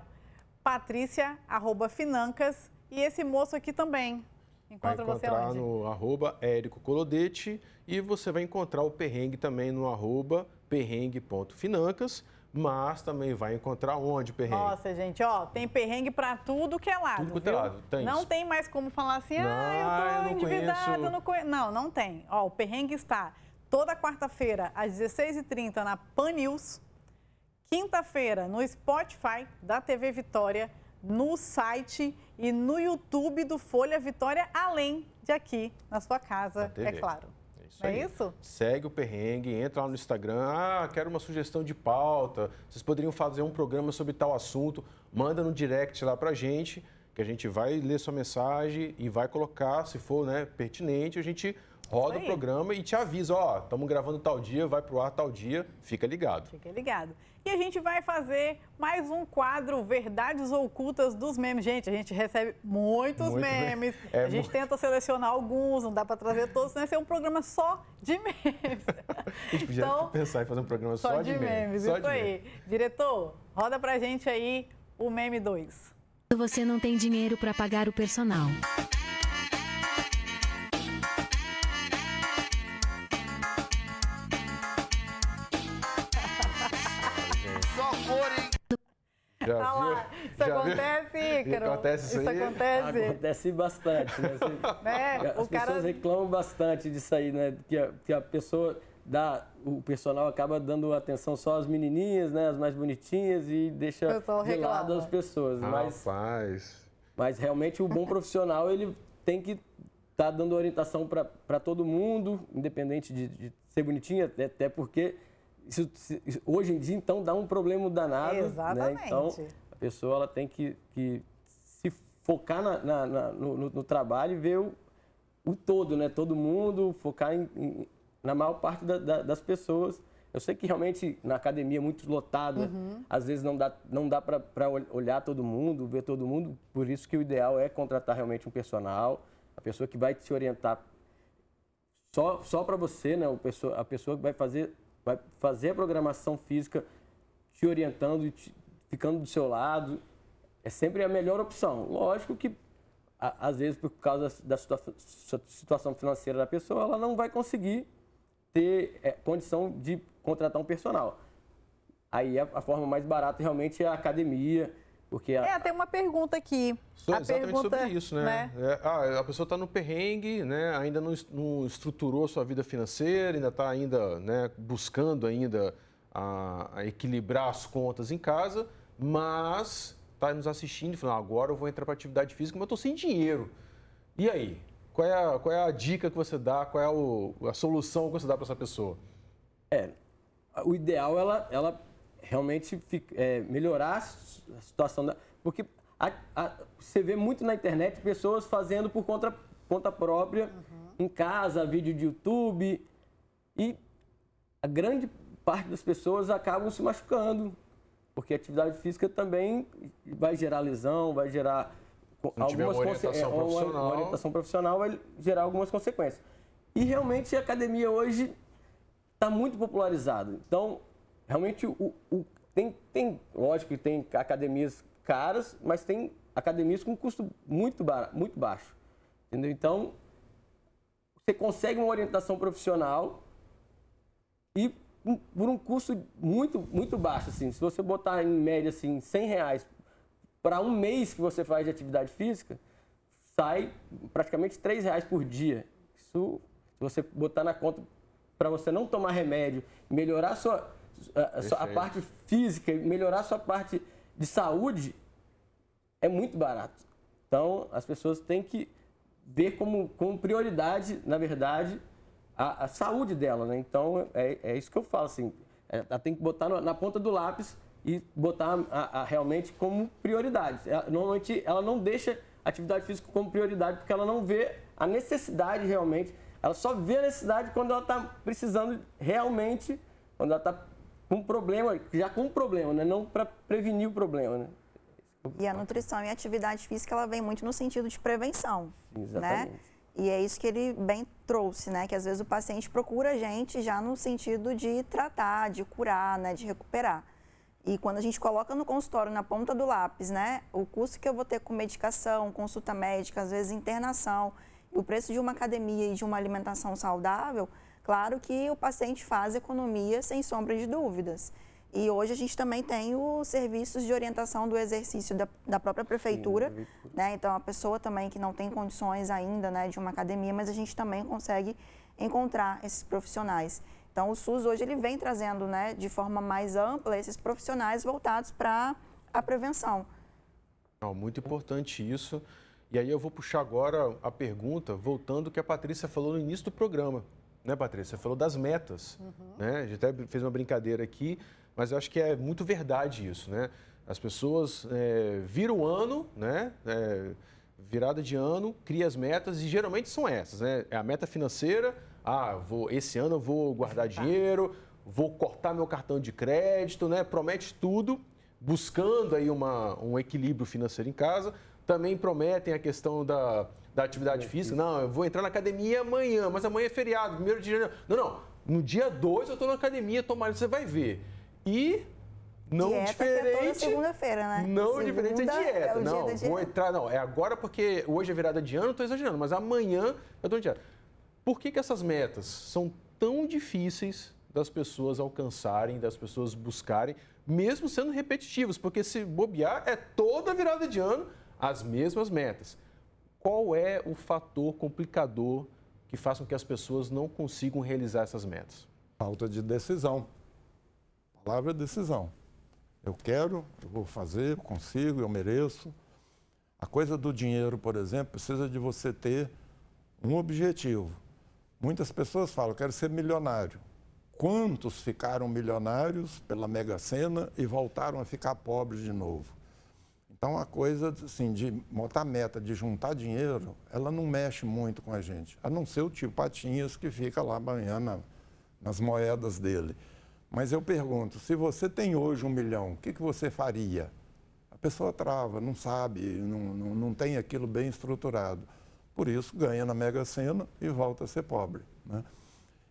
[SPEAKER 2] Patrícia arroba Financas e esse moço aqui também.
[SPEAKER 1] Vai
[SPEAKER 2] Encontra você
[SPEAKER 1] encontrar
[SPEAKER 2] onde?
[SPEAKER 1] no arroba Érico Colodete e você vai encontrar o perrengue também no arroba perrengue.financas, mas também vai encontrar onde o perrengue?
[SPEAKER 2] Nossa, gente, ó, tem perrengue pra tudo que é lado.
[SPEAKER 1] Tudo quanto é lado, tem
[SPEAKER 2] Não
[SPEAKER 1] isso.
[SPEAKER 2] tem mais como falar assim,
[SPEAKER 1] Não,
[SPEAKER 2] ah, eu tô
[SPEAKER 1] não
[SPEAKER 2] endividado, não conheço. Não, não tem. Ó, o perrengue está toda quarta-feira, às 16h30, na Pan News. Quinta-feira, no Spotify da TV Vitória, no site e no YouTube do Folha Vitória, além de aqui na sua casa,
[SPEAKER 1] Na
[SPEAKER 2] é claro.
[SPEAKER 1] É isso
[SPEAKER 2] é isso?
[SPEAKER 1] Segue o perrengue, entra lá no Instagram. Ah, quero uma sugestão de pauta. Vocês poderiam fazer um programa sobre tal assunto. Manda no direct lá pra gente, que a gente vai ler sua mensagem e vai colocar, se for né, pertinente, a gente roda o programa e te avisa, ó, estamos gravando tal dia, vai pro ar tal dia, fica ligado.
[SPEAKER 2] Fique ligado. E a gente vai fazer mais um quadro Verdades Ocultas dos Memes. Gente, a gente recebe muitos
[SPEAKER 1] Muito
[SPEAKER 2] memes.
[SPEAKER 1] É
[SPEAKER 2] a gente
[SPEAKER 1] mu-
[SPEAKER 2] tenta selecionar alguns, não dá para trazer todos, senão vai ser um programa só de memes.
[SPEAKER 1] A gente podia
[SPEAKER 2] Então,
[SPEAKER 1] pensar em fazer um programa só,
[SPEAKER 2] Só, de, memes,
[SPEAKER 1] Só
[SPEAKER 2] isso
[SPEAKER 1] de
[SPEAKER 2] aí.
[SPEAKER 1] memes.
[SPEAKER 2] Diretor, roda pra gente aí o meme 2.
[SPEAKER 7] Você não tem dinheiro para pagar o personal.
[SPEAKER 1] Já
[SPEAKER 2] Ah lá, isso
[SPEAKER 1] Já viu?
[SPEAKER 2] acontece, Ícaro.
[SPEAKER 1] Acontece isso aí?
[SPEAKER 2] acontece.
[SPEAKER 4] Acontece bastante, né? Você-
[SPEAKER 2] Né?
[SPEAKER 4] As
[SPEAKER 2] O
[SPEAKER 4] pessoas
[SPEAKER 2] cara...
[SPEAKER 4] reclamam bastante disso aí, né? Que a, que a pessoa dá, o personal acaba dando atenção só às menininhas, né, as mais bonitinhas e deixa de lado as pessoas. Mas,
[SPEAKER 1] Rapaz.
[SPEAKER 4] mas realmente o bom profissional ele tem que estar dando orientação para todo mundo, independente de, de ser bonitinha, até, até porque isso, hoje em dia então dá um problema danado. Né?
[SPEAKER 2] Exatamente.
[SPEAKER 4] Então a pessoa ela tem que, que se focar na- na- na- no, no- trabalho e ver o, o todo, né? Todo mundo, focar em- em- na maior parte da- da- das pessoas. Eu sei que realmente na academia é muito lotado, né? às vezes não dá, não dá para olhar todo mundo, ver todo mundo, por isso que o ideal é contratar realmente um personal, a pessoa que vai te orientar só, só para você, né? O pessoa, a pessoa que vai fazer, vai fazer a programação física te orientando e te- ficando do seu lado. É sempre a melhor opção. Lógico que, a- às vezes, por causa da situa- situação financeira da pessoa, ela não vai conseguir ter é, condição de contratar um personal. Aí a, a forma mais barata realmente é a academia, porque a,
[SPEAKER 2] É, tem uma pergunta aqui.
[SPEAKER 1] So-
[SPEAKER 2] a
[SPEAKER 1] exatamente
[SPEAKER 2] pergunta,
[SPEAKER 1] sobre isso, né? É, ah, a pessoa está no perrengue, né? Ainda não, não estruturou sua vida financeira, ainda está ainda, né, buscando ainda a, a equilibrar as contas em casa, mas está nos assistindo e falando, "Ah, agora eu vou entrar para atividade física, mas eu estou sem dinheiro. E aí? Qual é, a, qual é a dica que você dá? Qual é o- a solução que você dá para essa pessoa?
[SPEAKER 4] o ideal é ela, ela realmente fica- é, melhorar a situação da. Porque a- a- você vê muito na internet pessoas fazendo por conta, conta própria, em casa, vídeo de YouTube. E a grande parte das pessoas acabam se machucando. Porque a atividade física também vai gerar lesão, vai gerar
[SPEAKER 1] não
[SPEAKER 4] conse-
[SPEAKER 1] orientação
[SPEAKER 4] é,
[SPEAKER 1] profissional.
[SPEAKER 4] uma orientação profissional vai gerar algumas consequências. E realmente a academia hoje está muito popularizado. Então, realmente, o, o- tem, tem, lógico que tem academias caras, mas tem academias com custo muito, bara- muito baixo. Entendeu? Então, você consegue uma orientação profissional e por um custo muito, muito baixo. Assim. Se você botar em média assim, 100 reais para um mês que você faz de atividade física, sai praticamente 3 reais por dia. Isso, se você botar na conta para você não tomar remédio, melhorar sua, a, a parte física, melhorar a sua parte de saúde, é muito barato. Então, as pessoas têm que ver como, como prioridade, na verdade, a, a saúde dela, né? Então, é, é isso que eu falo, assim, é, ela tem que botar na, na ponta do lápis e botar a, a- realmente como prioridade. Ela- normalmente, ela não deixa atividade física como prioridade porque ela não vê a necessidade realmente, ela só vê a necessidade quando ela está precisando realmente, quando ela está com problema, já com um problema, né? Não para prevenir o problema, né?
[SPEAKER 5] E a nutrição e a atividade física, ela vem muito no sentido de prevenção, né?
[SPEAKER 4] Exatamente.
[SPEAKER 5] E é isso que ele bem trouxe, né? Que às vezes o paciente procura a gente já no sentido de tratar, de curar, né? De recuperar. E quando a gente coloca no consultório, na ponta do lápis, né? O custo que eu vou ter com medicação, consulta médica, às vezes internação, e o preço de uma academia e de uma alimentação saudável, claro que o paciente faz economia sem sombra de dúvidas. E hoje a gente também tem os serviços de orientação do exercício da, da própria prefeitura,
[SPEAKER 4] prefeitura.
[SPEAKER 5] né? Então a pessoa também que não tem condições ainda, né, de uma academia, mas a gente também consegue encontrar esses profissionais. Então o SUS hoje ele vem trazendo, né, de forma mais ampla esses profissionais voltados para a prevenção.
[SPEAKER 1] Não, muito importante isso. E aí eu vou puxar agora a pergunta, voltando ao que a Patrícia falou no início do programa. Né, Patrícia? Você falou das metas. Né? A gente até fez uma brincadeira aqui, mas eu acho que é muito verdade isso. Né? As pessoas é, viram o ano, né? É, virada de ano, cria as metas e geralmente são essas. Né? É a meta financeira, ah, vou, esse ano eu vou guardar dinheiro, vou cortar meu cartão de crédito, né? promete tudo buscando aí uma, um equilíbrio financeiro em casa. Também prometem a questão da, da atividade física. Não, eu vou entrar na academia amanhã, mas amanhã é feriado, primeiro de janeiro. Não, não. No dia 2 eu estou na academia, tomara você vai ver. E não
[SPEAKER 5] dieta é
[SPEAKER 1] diferente.
[SPEAKER 5] segunda-feira, né?
[SPEAKER 1] Não diferente
[SPEAKER 5] Segunda
[SPEAKER 1] a dieta.
[SPEAKER 5] é o dia
[SPEAKER 1] não,
[SPEAKER 5] da
[SPEAKER 1] vou
[SPEAKER 5] dieta.
[SPEAKER 1] entrar. Não, é agora porque hoje é virada de ano, eu estou exagerando, mas amanhã eu estou em dieta. Por que, que essas metas são tão difíceis das pessoas alcançarem, das pessoas buscarem, mesmo sendo repetitivas? Porque se bobear, é toda virada de ano as mesmas metas. Qual é o fator complicador que faz com que as pessoas não consigam realizar essas metas?
[SPEAKER 6] Falta de decisão. A palavra é decisão. Eu quero, eu vou fazer, eu consigo, eu mereço. A coisa do dinheiro, por exemplo, precisa de você ter um objetivo. Muitas pessoas falam, quero ser milionário. Quantos ficaram milionários pela Mega Sena e voltaram a ficar pobres de novo? Então, a coisa assim, de botar meta de juntar dinheiro, ela não mexe muito com a gente, a não ser o tio Patinhas que fica lá banhando nas moedas dele. Mas eu pergunto, se você tem hoje um milhão, o que, que você faria? A pessoa trava, não sabe, não, não, não tem aquilo bem estruturado. Por isso, ganha na Mega Sena e volta a ser pobre. Né?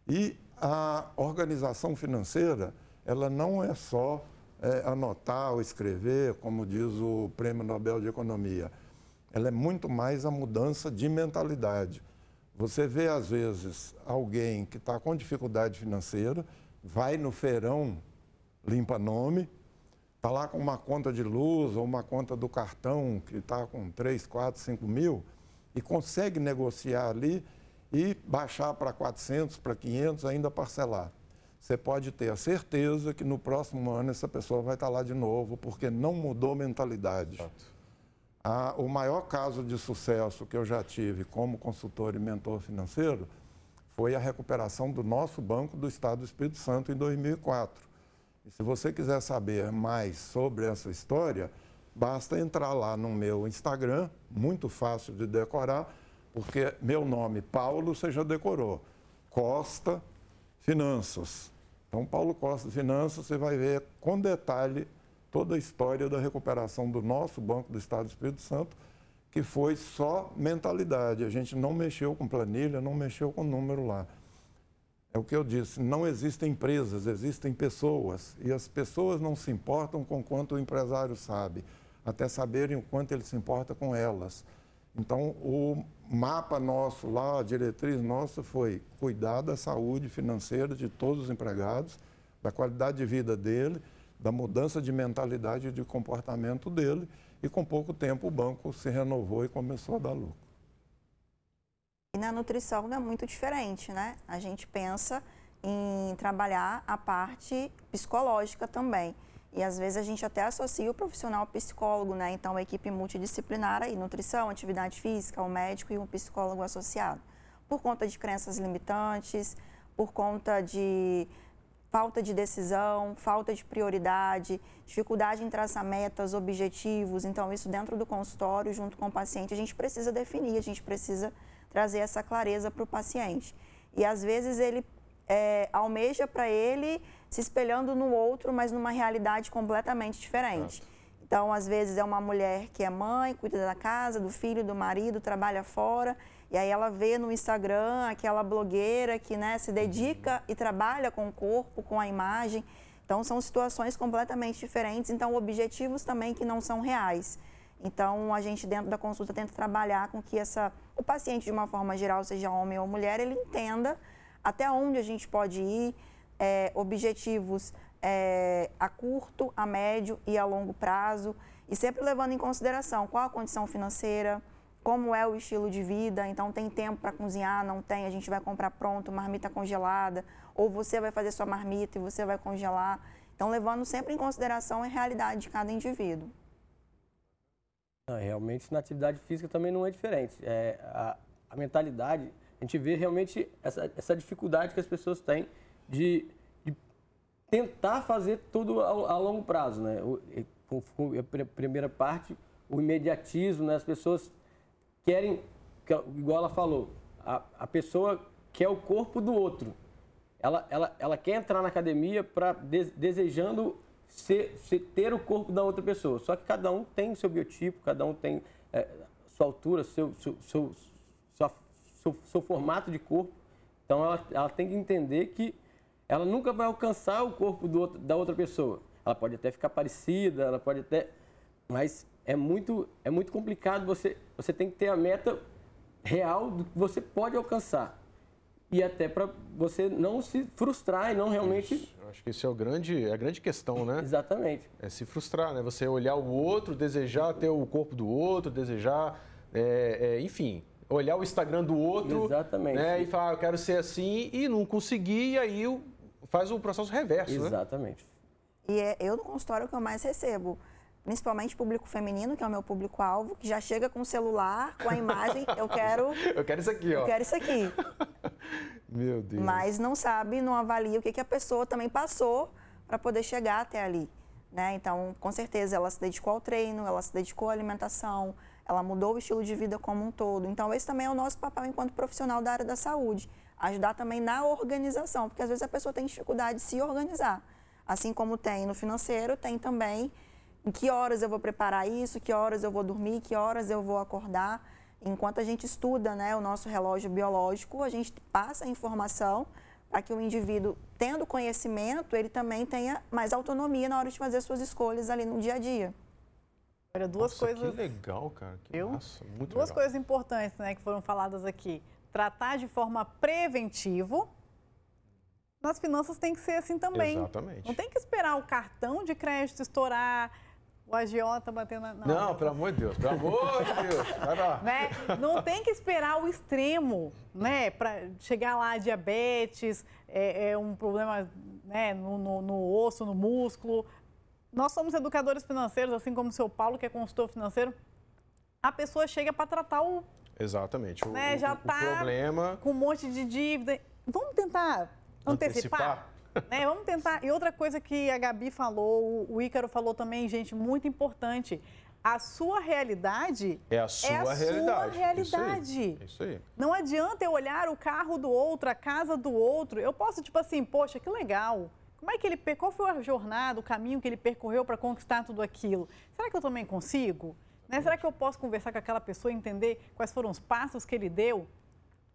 [SPEAKER 6] E a organização financeira, ela não é só é, anotar ou escrever, como diz o Prêmio Nobel de Economia. Ela é muito mais a mudança de mentalidade. Você vê, às vezes, alguém que está com dificuldade financeira, vai no feirão, limpa nome, está lá com uma conta de luz ou uma conta do cartão que está com 3, 4, 5 mil e consegue negociar ali e baixar para 400, para 500, ainda parcelar você pode ter a certeza que no próximo ano essa pessoa vai estar lá de novo, porque não mudou mentalidade. Ah, o maior caso de sucesso que eu já tive como consultor e mentor financeiro foi a recuperação do nosso Banco do Estado do Espírito Santo em 2004. E se você quiser saber mais sobre essa história, basta entrar lá no meu Instagram, muito fácil de decorar, porque meu nome, Paulo, você já decorou. Costa Finanças. Então, Paulo Costa Finanças, você vai ver com detalhe toda a história da recuperação do nosso Banco do Estado do Espírito Santo, que foi só mentalidade. A gente não mexeu com planilha, não mexeu com número lá. É o que eu disse, não existem empresas, existem pessoas. E as pessoas não se importam com quanto o empresário sabe, até saberem o quanto ele se importa com elas. Então, o mapa nosso lá, a diretriz nossa foi cuidar da saúde financeira de todos os empregados, da qualidade de vida dele, da mudança de mentalidade e de comportamento dele. E com pouco tempo o banco se renovou e começou a dar lucro.
[SPEAKER 5] E na nutrição não é muito diferente, né? A gente pensa em trabalhar a parte psicológica também. E às vezes a gente até associa o profissional psicólogo, né? Então, a equipe multidisciplinar aí, nutrição, atividade física, o médico e um psicólogo associado. Por conta de crenças limitantes, por conta de falta de decisão, falta de prioridade, dificuldade em traçar metas, objetivos. Então, isso dentro do consultório, junto com o paciente, a gente precisa definir, a gente precisa trazer essa clareza para o paciente. E às vezes ele é, almeja para ele se espelhando no outro, mas numa realidade completamente diferente. Então, às vezes, é uma mulher que é mãe, cuida da casa, do filho, do marido, trabalha fora, e aí ela vê no Instagram aquela blogueira que né, se dedica e trabalha com o corpo, com a imagem. Então, são situações completamente diferentes, então, objetivos também que não são reais. Então, a gente, dentro da consulta, tenta trabalhar com que essa, o paciente, de uma forma geral, seja homem ou mulher, ele entenda até onde a gente pode ir, é, objetivos é, a curto, a médio e a longo prazo, e sempre levando em consideração qual a condição financeira, como é o estilo de vida, então tem tempo para cozinhar, não tem, a gente vai comprar pronto, marmita congelada, ou você vai fazer sua marmita e você vai congelar. Então, levando sempre em consideração a realidade de cada indivíduo.
[SPEAKER 4] realmente, na atividade física também não é diferente. É, a, a mentalidade, a gente vê realmente essa, essa dificuldade que as pessoas têm de, de tentar fazer tudo a, a, longo prazo, né? O, a primeira parte, o imediatismo, né? As pessoas querem, igual ela falou, a, a pessoa quer o corpo do outro. Ela, ela, ela quer entrar na academia para de, desejando ser, ser, ter o corpo da outra pessoa. Só que cada um tem seu biotipo, cada um tem é, sua altura, seu, seu, seu, seu, seu formato de corpo. Então ela, ela tem que entender que ela nunca vai alcançar o corpo do, da outra pessoa. Ela pode até ficar parecida, ela pode até. Mas é muito, é muito complicado. Você, você tem que ter a meta real do que você pode alcançar. E até para você não se frustrar e não realmente.
[SPEAKER 1] Isso. Acho que isso é, o grande, é a grande questão, né?
[SPEAKER 4] Exatamente.
[SPEAKER 1] É se frustrar, né? Você olhar o outro, desejar ter o corpo do outro, desejar. É, é, enfim, olhar o Instagram do outro.
[SPEAKER 4] Exatamente.
[SPEAKER 1] Né, e falar, ah, eu quero ser assim, e não conseguir, e aí faz o processo reverso, né?
[SPEAKER 4] Exatamente.
[SPEAKER 5] E é eu no consultório que eu mais recebo. Principalmente público feminino, que é o meu público-alvo, que já chega com o celular, com a imagem, eu quero,
[SPEAKER 1] Eu quero isso aqui, ó.
[SPEAKER 5] eu quero isso aqui.
[SPEAKER 1] Meu Deus.
[SPEAKER 5] Mas não sabe, não avalia o que, que a pessoa também passou para poder chegar até ali. Né? Então, com certeza, ela se dedicou ao treino, ela se dedicou à alimentação, ela mudou o estilo de vida como um todo. Então, esse também é o nosso papel enquanto profissional da área da saúde. Ajudar também na organização, porque às vezes a pessoa tem dificuldade de se organizar. Assim como tem no financeiro, tem também em que horas eu vou preparar isso, que horas eu vou dormir, que horas eu vou acordar. Enquanto a gente estuda né, o nosso relógio biológico, a gente passa a informação para que o indivíduo, tendo conhecimento, ele também tenha mais autonomia na hora de fazer suas escolhas ali no dia a dia.
[SPEAKER 2] Olha, duas
[SPEAKER 1] Nossa,
[SPEAKER 2] coisas.
[SPEAKER 1] Que legal, cara. Que massa. Muito
[SPEAKER 2] Duas
[SPEAKER 1] legal.
[SPEAKER 2] coisas importantes né, que foram faladas aqui. Tratar de forma preventiva. Nas finanças tem que ser assim também.
[SPEAKER 1] Exatamente.
[SPEAKER 2] Não tem que esperar o cartão de crédito estourar, o agiota batendo na.
[SPEAKER 1] Não, pelo amor de Deus, pelo amor de Deus. Vai lá.
[SPEAKER 2] né? Não tem que esperar o extremo, né? Para chegar lá diabetes, é, é um problema né, no, no- no osso, no músculo. Nós somos educadores financeiros, assim como o seu Paulo, que é consultor financeiro. A pessoa chega para tratar o
[SPEAKER 1] Exatamente. O,
[SPEAKER 2] né, já
[SPEAKER 1] o
[SPEAKER 2] tá
[SPEAKER 1] problema
[SPEAKER 2] com um monte de dívida. Vamos tentar antecipar? né? Vamos tentar. E outra coisa que a Gabi falou, o- Ícaro falou também, gente, muito importante. A sua realidade
[SPEAKER 1] é a sua
[SPEAKER 2] a sua
[SPEAKER 1] realidade.
[SPEAKER 2] realidade.
[SPEAKER 1] Isso aí. Isso aí.
[SPEAKER 2] Não adianta eu olhar o carro do outro, a casa do outro. Eu posso, tipo assim, poxa, que legal. Como é que ele, qual foi a jornada, o caminho que ele percorreu para conquistar tudo aquilo? Será que eu também consigo? Né? Será que eu posso conversar com aquela pessoa e entender quais foram os passos que ele deu?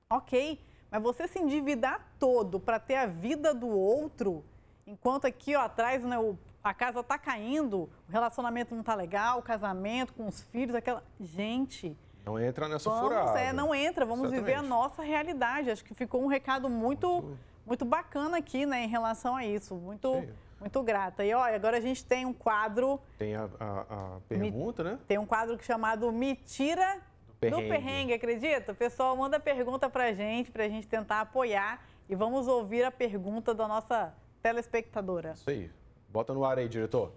[SPEAKER 2] Ok, mas você se endividar todo para ter a vida do outro, enquanto aqui ó, atrás né, o- a casa está caindo, o relacionamento não está legal, o casamento com os filhos, aquela. Gente,
[SPEAKER 1] Não entra nessa
[SPEAKER 2] Vamos,
[SPEAKER 1] furada.
[SPEAKER 2] é, não entra, vamos viver a nossa realidade. Acho que ficou um recado muito, muito, bacana aqui, né, em relação a isso. Muito,
[SPEAKER 1] Sim.
[SPEAKER 2] Muito grata. E olha, agora a gente tem um quadro,
[SPEAKER 1] Tem a, a- a pergunta, né?
[SPEAKER 2] tem um quadro chamado Me Tira do
[SPEAKER 1] perrengue.
[SPEAKER 2] perrengue. acredita? O pessoal manda pergunta pra gente, pra gente tentar apoiar. E vamos ouvir a pergunta da nossa telespectadora.
[SPEAKER 1] Isso aí. Bota no ar aí, diretor.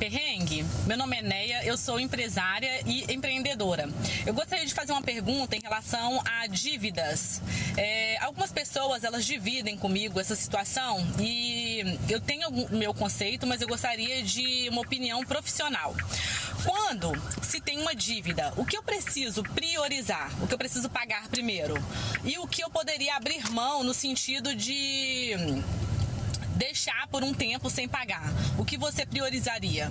[SPEAKER 8] Perrengue, meu nome é Neia, eu sou empresária e empreendedora. Eu gostaria de fazer uma pergunta em relação a dívidas. É, algumas pessoas elas dividem comigo essa situação e eu tenho algum, meu conceito, mas eu gostaria de uma opinião profissional. Quando se tem uma dívida, o que eu preciso priorizar? O que eu preciso pagar primeiro? E o que eu poderia abrir mão no sentido de deixar por um tempo sem pagar? O que você priorizaria?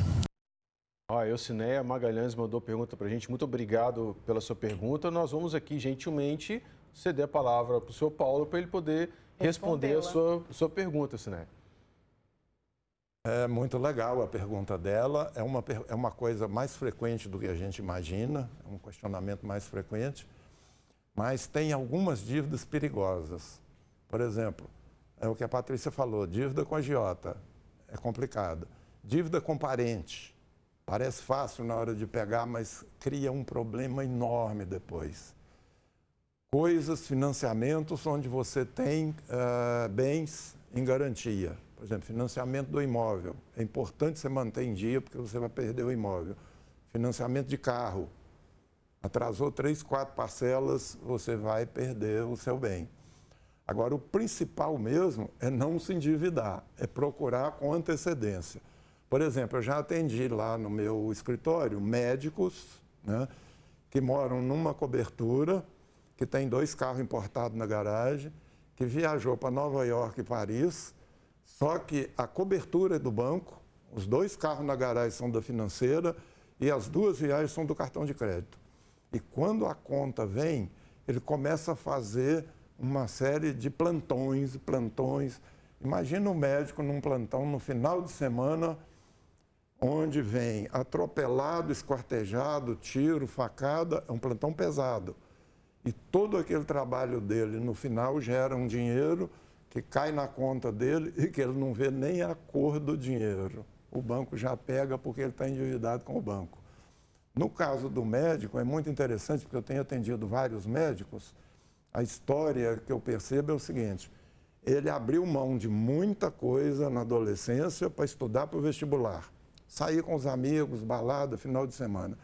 [SPEAKER 1] Ó, eu, Cineia Magalhães, mandou pergunta pra gente. Muito obrigado pela sua pergunta. Nós vamos aqui, gentilmente, ceder a palavra pro seu Paulo para ele poder responder a sua, sua pergunta, Cineia.
[SPEAKER 6] É muito legal a pergunta dela. É uma, é uma coisa mais frequente do que a gente imagina, é um questionamento mais frequente. Mas tem algumas dívidas perigosas. Por exemplo, é o que a Patrícia falou: dívida com agiota é complicada. Dívida com parente. Parece fácil na hora de pegar, mas cria um problema enorme depois. Coisas, financiamentos onde você tem eh, bens em garantia. Por exemplo, financiamento do imóvel. É importante você manter em dia, porque você vai perder o imóvel. Financiamento de carro. Atrasou três, quatro parcelas, você vai perder o seu bem. Agora, o principal mesmo é não se endividar, é procurar com antecedência. Por exemplo, eu já atendi lá no meu escritório médicos né, que moram numa cobertura, que tem dois carros importados na garagem, que viajou para Nova York e Paris, só que a cobertura é do banco, os dois carros na garagem são da financeira e as duas viagens são do cartão de crédito. E quando a conta vem, ele começa a fazer uma série de plantões, plantões. Imagina o médico num plantão no final de semana, onde vem atropelado, esquartejado, tiro, facada, é um plantão pesado. E todo aquele trabalho dele, no final, gera um dinheiro que cai na conta dele e que ele não vê nem a cor do dinheiro. O banco já pega porque ele está endividado com o banco. No caso do médico, é muito interessante, porque eu tenho atendido vários médicos. A história que eu percebo é o seguinte: ele abriu mão de muita coisa na adolescência para estudar para o vestibular. Sair com os amigos, balada, final de semana.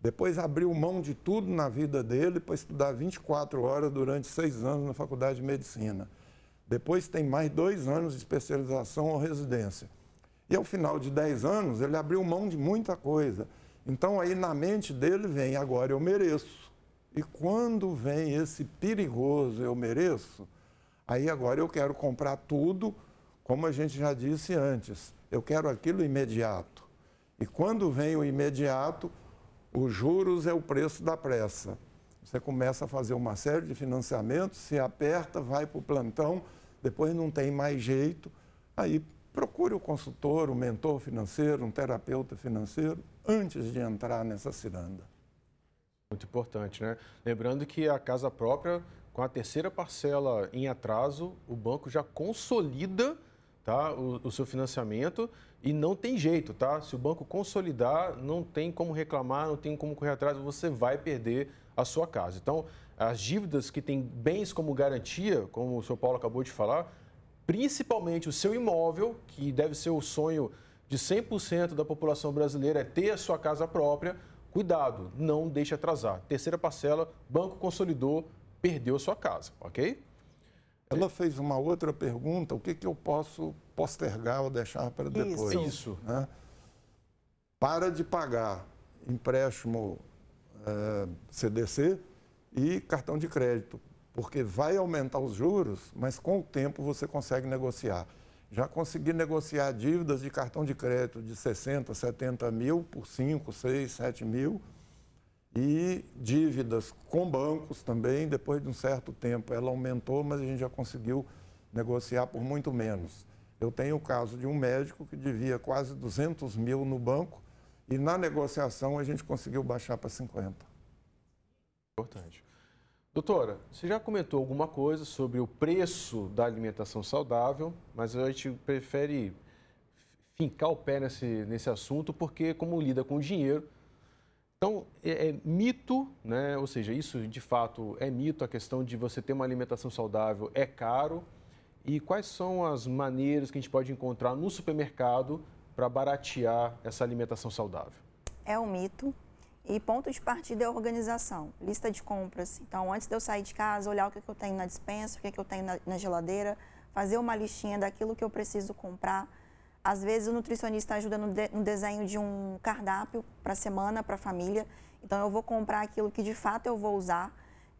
[SPEAKER 6] Depois abriu mão de tudo na vida dele para estudar 24 horas durante seis anos na faculdade de medicina. Depois tem mais dois anos de especialização ou residência. E ao final de 10 anos, ele abriu mão de muita coisa. Então aí na mente dele vem, agora eu mereço. E quando vem esse perigoso eu mereço, aí agora eu quero comprar tudo, como a gente já disse antes, eu quero aquilo imediato. E quando vem o imediato, os juros é o preço da pressa. Você começa a fazer uma série de financiamentos, se aperta, vai para o plantão, depois não tem mais jeito, aí procure o consultor, o mentor financeiro, um terapeuta financeiro, antes de entrar nessa ciranda.
[SPEAKER 1] Muito importante, né? Lembrando que a casa própria, com a terceira parcela em atraso, o banco já consolida tá, o, o seu financiamento e não tem jeito, tá? Se o banco consolidar, não tem como reclamar, não tem como correr atrás, você vai perder a sua casa. Então, as dívidas que têm bens como garantia, como o senhor Paulo acabou de falar, principalmente o seu imóvel, que deve ser o sonho de 100% da população brasileira, é ter a sua casa própria, cuidado, não deixe atrasar. Terceira parcela, banco consolidou, perdeu a sua casa, ok?
[SPEAKER 6] Ela fez uma outra pergunta: o que, que eu posso postergar ou deixar para depois?
[SPEAKER 1] Isso.
[SPEAKER 6] Né? Para de pagar empréstimo é, CDC e cartão de crédito, porque vai aumentar os juros, mas com o tempo você consegue negociar. Já consegui negociar dívidas de cartão de crédito de 60, 70 mil por 5, 6, 7 mil e dívidas com bancos também, depois de um certo tempo. Ela aumentou, mas a gente já conseguiu negociar por muito menos. Eu tenho o caso de um médico que devia quase 200 mil no banco e na negociação a gente conseguiu baixar para 50.
[SPEAKER 1] Importante. Doutora, você já comentou alguma coisa sobre o preço da alimentação saudável, mas a gente prefere fincar o pé nesse, nesse assunto porque, como lida com dinheiro, então, é, é, mito, né? ou seja, isso de fato é mito, a questão de você ter uma alimentação saudável é caro. E quais são as maneiras que a gente pode encontrar no supermercado para baratear essa alimentação saudável?
[SPEAKER 5] É um mito. E ponto de partida é organização, lista de compras. Então, antes de eu sair de casa, olhar o que, eu tenho na dispensa, o que, eu tenho na, na geladeira, fazer uma listinha daquilo que eu preciso comprar às vezes o nutricionista ajuda no, de, no desenho de um cardápio para a semana, para a família. Então eu vou comprar aquilo que de fato eu vou usar.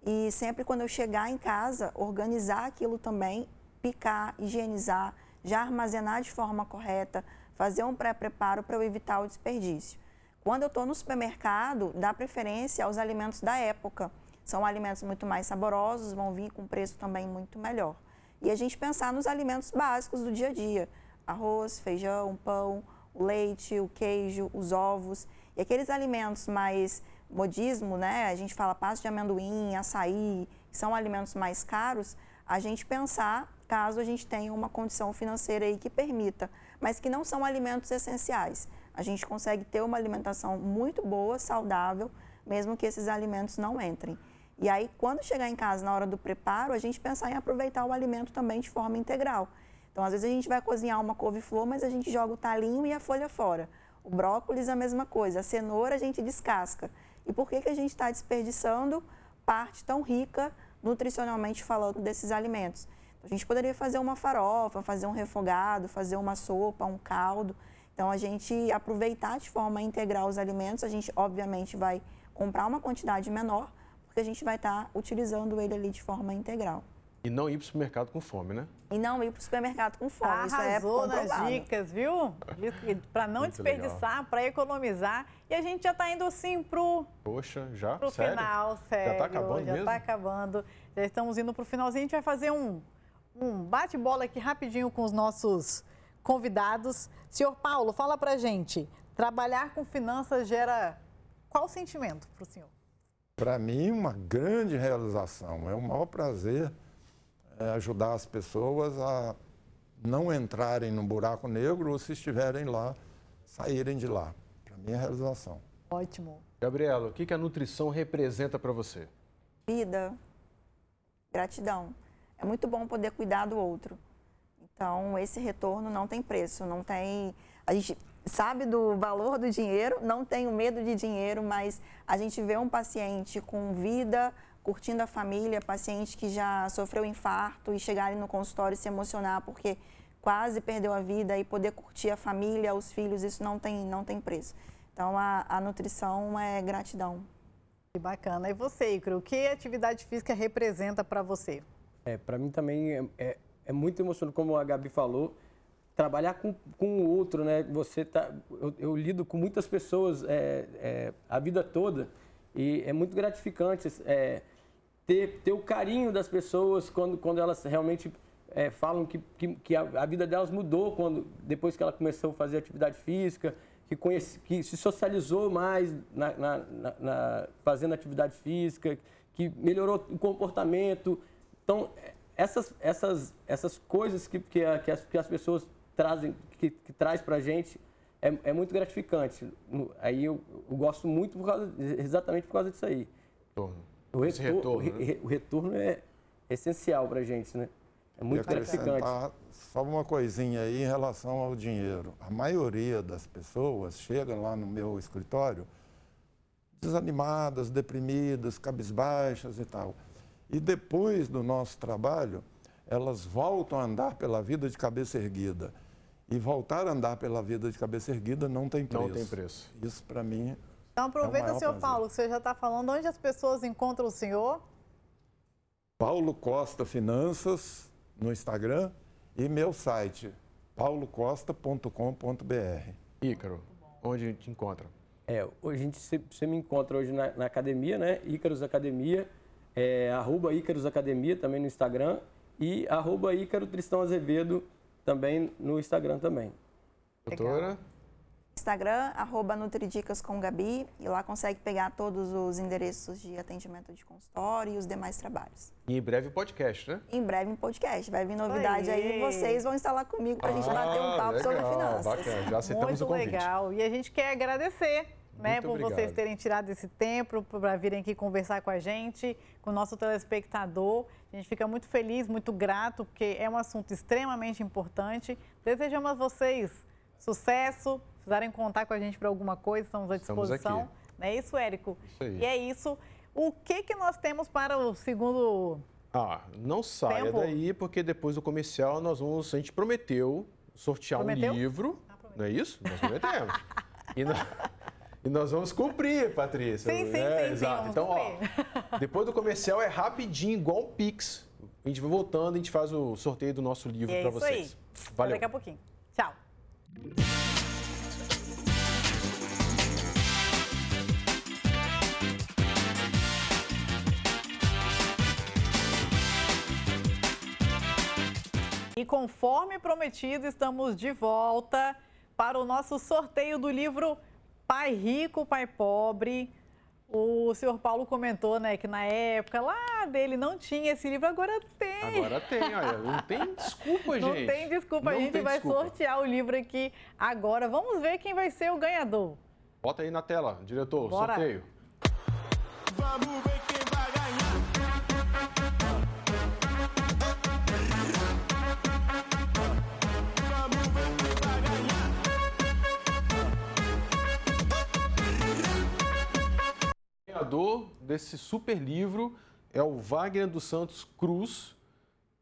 [SPEAKER 5] E sempre quando eu chegar em casa, organizar aquilo também, picar, higienizar, já armazenar de forma correta, fazer um pré-preparo para eu evitar o desperdício. Quando eu estou no supermercado, dá preferência aos alimentos da época. São alimentos muito mais saborosos, vão vir com preço também muito melhor. E a gente pensar nos alimentos básicos do dia a dia arroz, feijão, pão, o leite, o queijo, os ovos. E aqueles alimentos mais modismo, né? A gente fala pasta de amendoim, açaí, que são alimentos mais caros, a gente pensar caso a gente tenha uma condição financeira aí que permita, mas que não são alimentos essenciais. A gente consegue ter uma alimentação muito boa, saudável, mesmo que esses alimentos não entrem. E aí, quando chegar em casa na hora do preparo, a gente pensar em aproveitar o alimento também de forma integral. Então, às vezes a gente vai cozinhar uma couve-flor, mas a gente joga o talinho e a folha fora. O brócolis a mesma coisa, a cenoura a gente descasca. E por que, que a gente está desperdiçando parte tão rica, nutricionalmente falando, desses alimentos? A gente poderia fazer uma farofa, fazer um refogado, fazer uma sopa, um caldo. Então, a gente aproveitar de forma integral os alimentos, a gente obviamente vai comprar uma quantidade menor, porque a gente vai estar tá utilizando ele ali de forma integral.
[SPEAKER 1] E não ir para o supermercado com fome, né?
[SPEAKER 5] E não ir para o supermercado com fome.
[SPEAKER 2] Arrasou
[SPEAKER 5] Isso é
[SPEAKER 2] nas dicas, viu? Para não Muito desperdiçar, para economizar. E a gente já está indo assim pro.
[SPEAKER 1] Poxa, já?
[SPEAKER 2] Pro sério? final, sério.
[SPEAKER 1] Já está acabando
[SPEAKER 2] Já
[SPEAKER 1] está
[SPEAKER 2] acabando. Já estamos indo para o finalzinho. A gente vai fazer um, um bate-bola aqui rapidinho com os nossos convidados. Senhor Paulo, fala para gente. Trabalhar com finanças gera qual sentimento para o senhor?
[SPEAKER 6] Para mim, uma grande realização. É o maior prazer é, ajudar as pessoas a não entrarem no buraco negro ou se estiverem lá, saírem de lá. Para mim é realização.
[SPEAKER 2] Ótimo.
[SPEAKER 1] Gabriela, o que, que a nutrição representa para você?
[SPEAKER 5] Vida, gratidão. é muito bom poder cuidar do outro. Então, esse retorno não tem preço, não tem. A gente sabe do valor do dinheiro, não tenho medo de dinheiro, mas a gente vê um paciente com vida, curtindo a família, paciente que já sofreu infarto e chegar ali no consultório e se emocionar porque quase perdeu a vida e poder curtir a família, os filhos, isso não tem, não tem preço. Então, a, a nutrição é gratidão.
[SPEAKER 2] Que bacana. E você, Icro, o que a atividade física representa para você?
[SPEAKER 4] É, para mim também é, é, é, muito emocionante, como a Gabi falou, trabalhar com, com o outro, né? Você tá, eu, eu lido com muitas pessoas é, é a vida toda e é muito gratificante é, ter, ter o carinho das pessoas quando, quando elas realmente é, falam que, que, que a, vida delas mudou quando, depois que ela começou a fazer atividade física, que, conhece, que se socializou mais na, na, na, fazendo atividade física, que melhorou o comportamento. Então, essas, essas, essas coisas que, que, que, as, que as pessoas trazem, que, que traz para a gente, é, é, muito gratificante. Aí eu, eu gosto muito por causa, exatamente por causa disso aí. O retorno, retorno, né? o retorno é essencial para a gente, né? É muito gratificante.
[SPEAKER 6] Só uma coisinha aí em relação ao dinheiro. A maioria das pessoas chega lá no meu escritório desanimadas, deprimidas, cabisbaixas e tal. E depois do nosso trabalho, elas voltam a andar pela vida de cabeça erguida. E voltar a andar pela vida de cabeça erguida não tem preço.
[SPEAKER 1] Não tem preço.
[SPEAKER 6] Isso para mim.
[SPEAKER 2] Então aproveita, é senhor prazer. Paulo, você já está falando onde as pessoas encontram o senhor.
[SPEAKER 6] Paulo Costa Finanças no Instagram e meu site paulocosta.com.br.
[SPEAKER 1] Ícaro, onde a gente encontra?
[SPEAKER 4] É, hoje a gente você me encontra hoje na, na, academia, né? Ícaros Academia, é, arroba Ícaros Academia também no Instagram e arroba Ícaro Tristão Azevedo também no Instagram também.
[SPEAKER 1] Doutora?
[SPEAKER 5] Instagram, arroba Nutridicas com Gabi, e lá consegue pegar todos os endereços de atendimento de consultório e os demais trabalhos.
[SPEAKER 1] E em breve podcast, né?
[SPEAKER 5] Em breve um podcast. Vai vir novidade aí, e vocês vão estar lá comigo para a gente bater um papo legal, sobre finanças.
[SPEAKER 1] Bacana, já aceitamos
[SPEAKER 2] Muito
[SPEAKER 1] o convite.
[SPEAKER 2] legal. E a gente quer agradecer né, por obrigado. vocês terem tirado esse tempo para virem aqui conversar com a gente, com o nosso telespectador. A gente fica muito feliz, muito grato, porque é um assunto extremamente importante. Desejamos a vocês sucesso, precisarem contar com a gente para alguma coisa, estamos à disposição. Estamos é isso, Érico?
[SPEAKER 1] Isso.
[SPEAKER 2] E é isso. O que, que nós temos para o segundo
[SPEAKER 1] ah, não saia tempo? daí, porque depois do comercial nós vamos, a gente prometeu sortear prometeu? um livro, ah, não é isso? Nós prometemos. e, nós, e, nós vamos cumprir, Patrícia.
[SPEAKER 2] Sim, sim,
[SPEAKER 1] é,
[SPEAKER 2] sim,
[SPEAKER 1] exato.
[SPEAKER 2] Sim,
[SPEAKER 1] então, ó, depois do comercial é rapidinho, igual um Pix. A gente vai voltando, a gente faz o sorteio do nosso livro
[SPEAKER 2] é
[SPEAKER 1] para vocês.
[SPEAKER 2] Aí. Valeu. Até daqui a pouquinho. Tchau. E conforme prometido, estamos de volta para o nosso sorteio do livro Pai Rico, Pai Pobre. O senhor Paulo comentou, né, que na época lá dele não tinha esse livro, agora tem.
[SPEAKER 1] Agora tem, olha, não tem desculpa, gente.
[SPEAKER 2] Não tem desculpa, não a gente vai desculpa. sortear o livro aqui agora. Vamos ver quem vai ser o ganhador.
[SPEAKER 1] Bota aí na tela, diretor, Bora. sorteio. Vamos ver quem ganhador desse super livro é o Wagner dos Santos Cruz,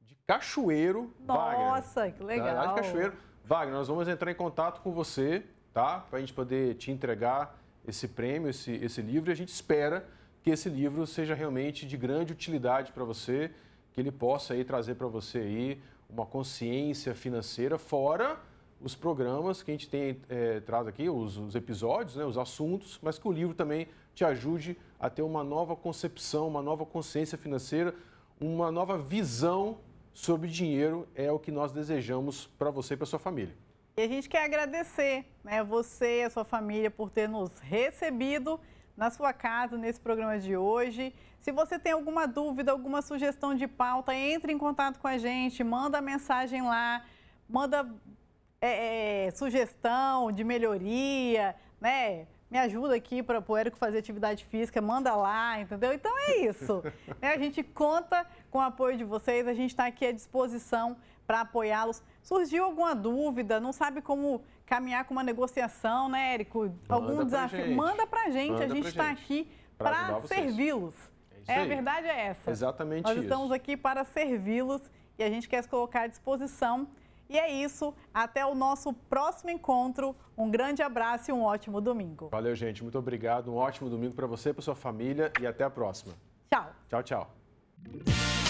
[SPEAKER 1] de Cachoeiro.
[SPEAKER 2] Nossa,
[SPEAKER 1] Wagner,
[SPEAKER 2] que legal.
[SPEAKER 1] De Cachoeiro. Wagner, nós vamos entrar em contato com você, tá? Para a gente poder te entregar esse prêmio, esse, esse livro. E a gente espera que esse livro seja realmente de grande utilidade para você, que ele possa aí trazer para você aí uma consciência financeira, fora os programas que a gente tem é, traz aqui, os, os episódios, né, os assuntos, mas que o livro também te ajude a ter uma nova concepção, uma nova consciência financeira, uma nova visão sobre dinheiro é o que nós desejamos para você e para sua família.
[SPEAKER 2] E a gente quer agradecer, né, você e a sua família por ter nos recebido na sua casa nesse programa de hoje. Se você tem alguma dúvida, alguma sugestão de pauta, entre em contato com a gente, manda mensagem lá, manda é, é, sugestão de melhoria, né? me ajuda aqui para o Érico fazer atividade física, manda lá, entendeu? Então é isso. né? A gente conta com o apoio de vocês, a gente está aqui à disposição para apoiá-los. Surgiu alguma dúvida, não sabe como caminhar com uma negociação, né, Érico?
[SPEAKER 1] Manda
[SPEAKER 2] Algum desafio?
[SPEAKER 1] gente.
[SPEAKER 2] Manda para a gente, a gente está aqui para servi-los.
[SPEAKER 1] isso
[SPEAKER 2] É, a verdade é essa.
[SPEAKER 1] Exatamente
[SPEAKER 2] Nós
[SPEAKER 1] isso.
[SPEAKER 2] estamos aqui para servi-los e a gente quer se colocar à disposição. E é isso. Até o nosso próximo encontro. Um grande abraço e um ótimo domingo.
[SPEAKER 1] Valeu, gente. Muito obrigado. Um ótimo domingo para você, para sua família e até a próxima.
[SPEAKER 2] Tchau.
[SPEAKER 1] Tchau, tchau.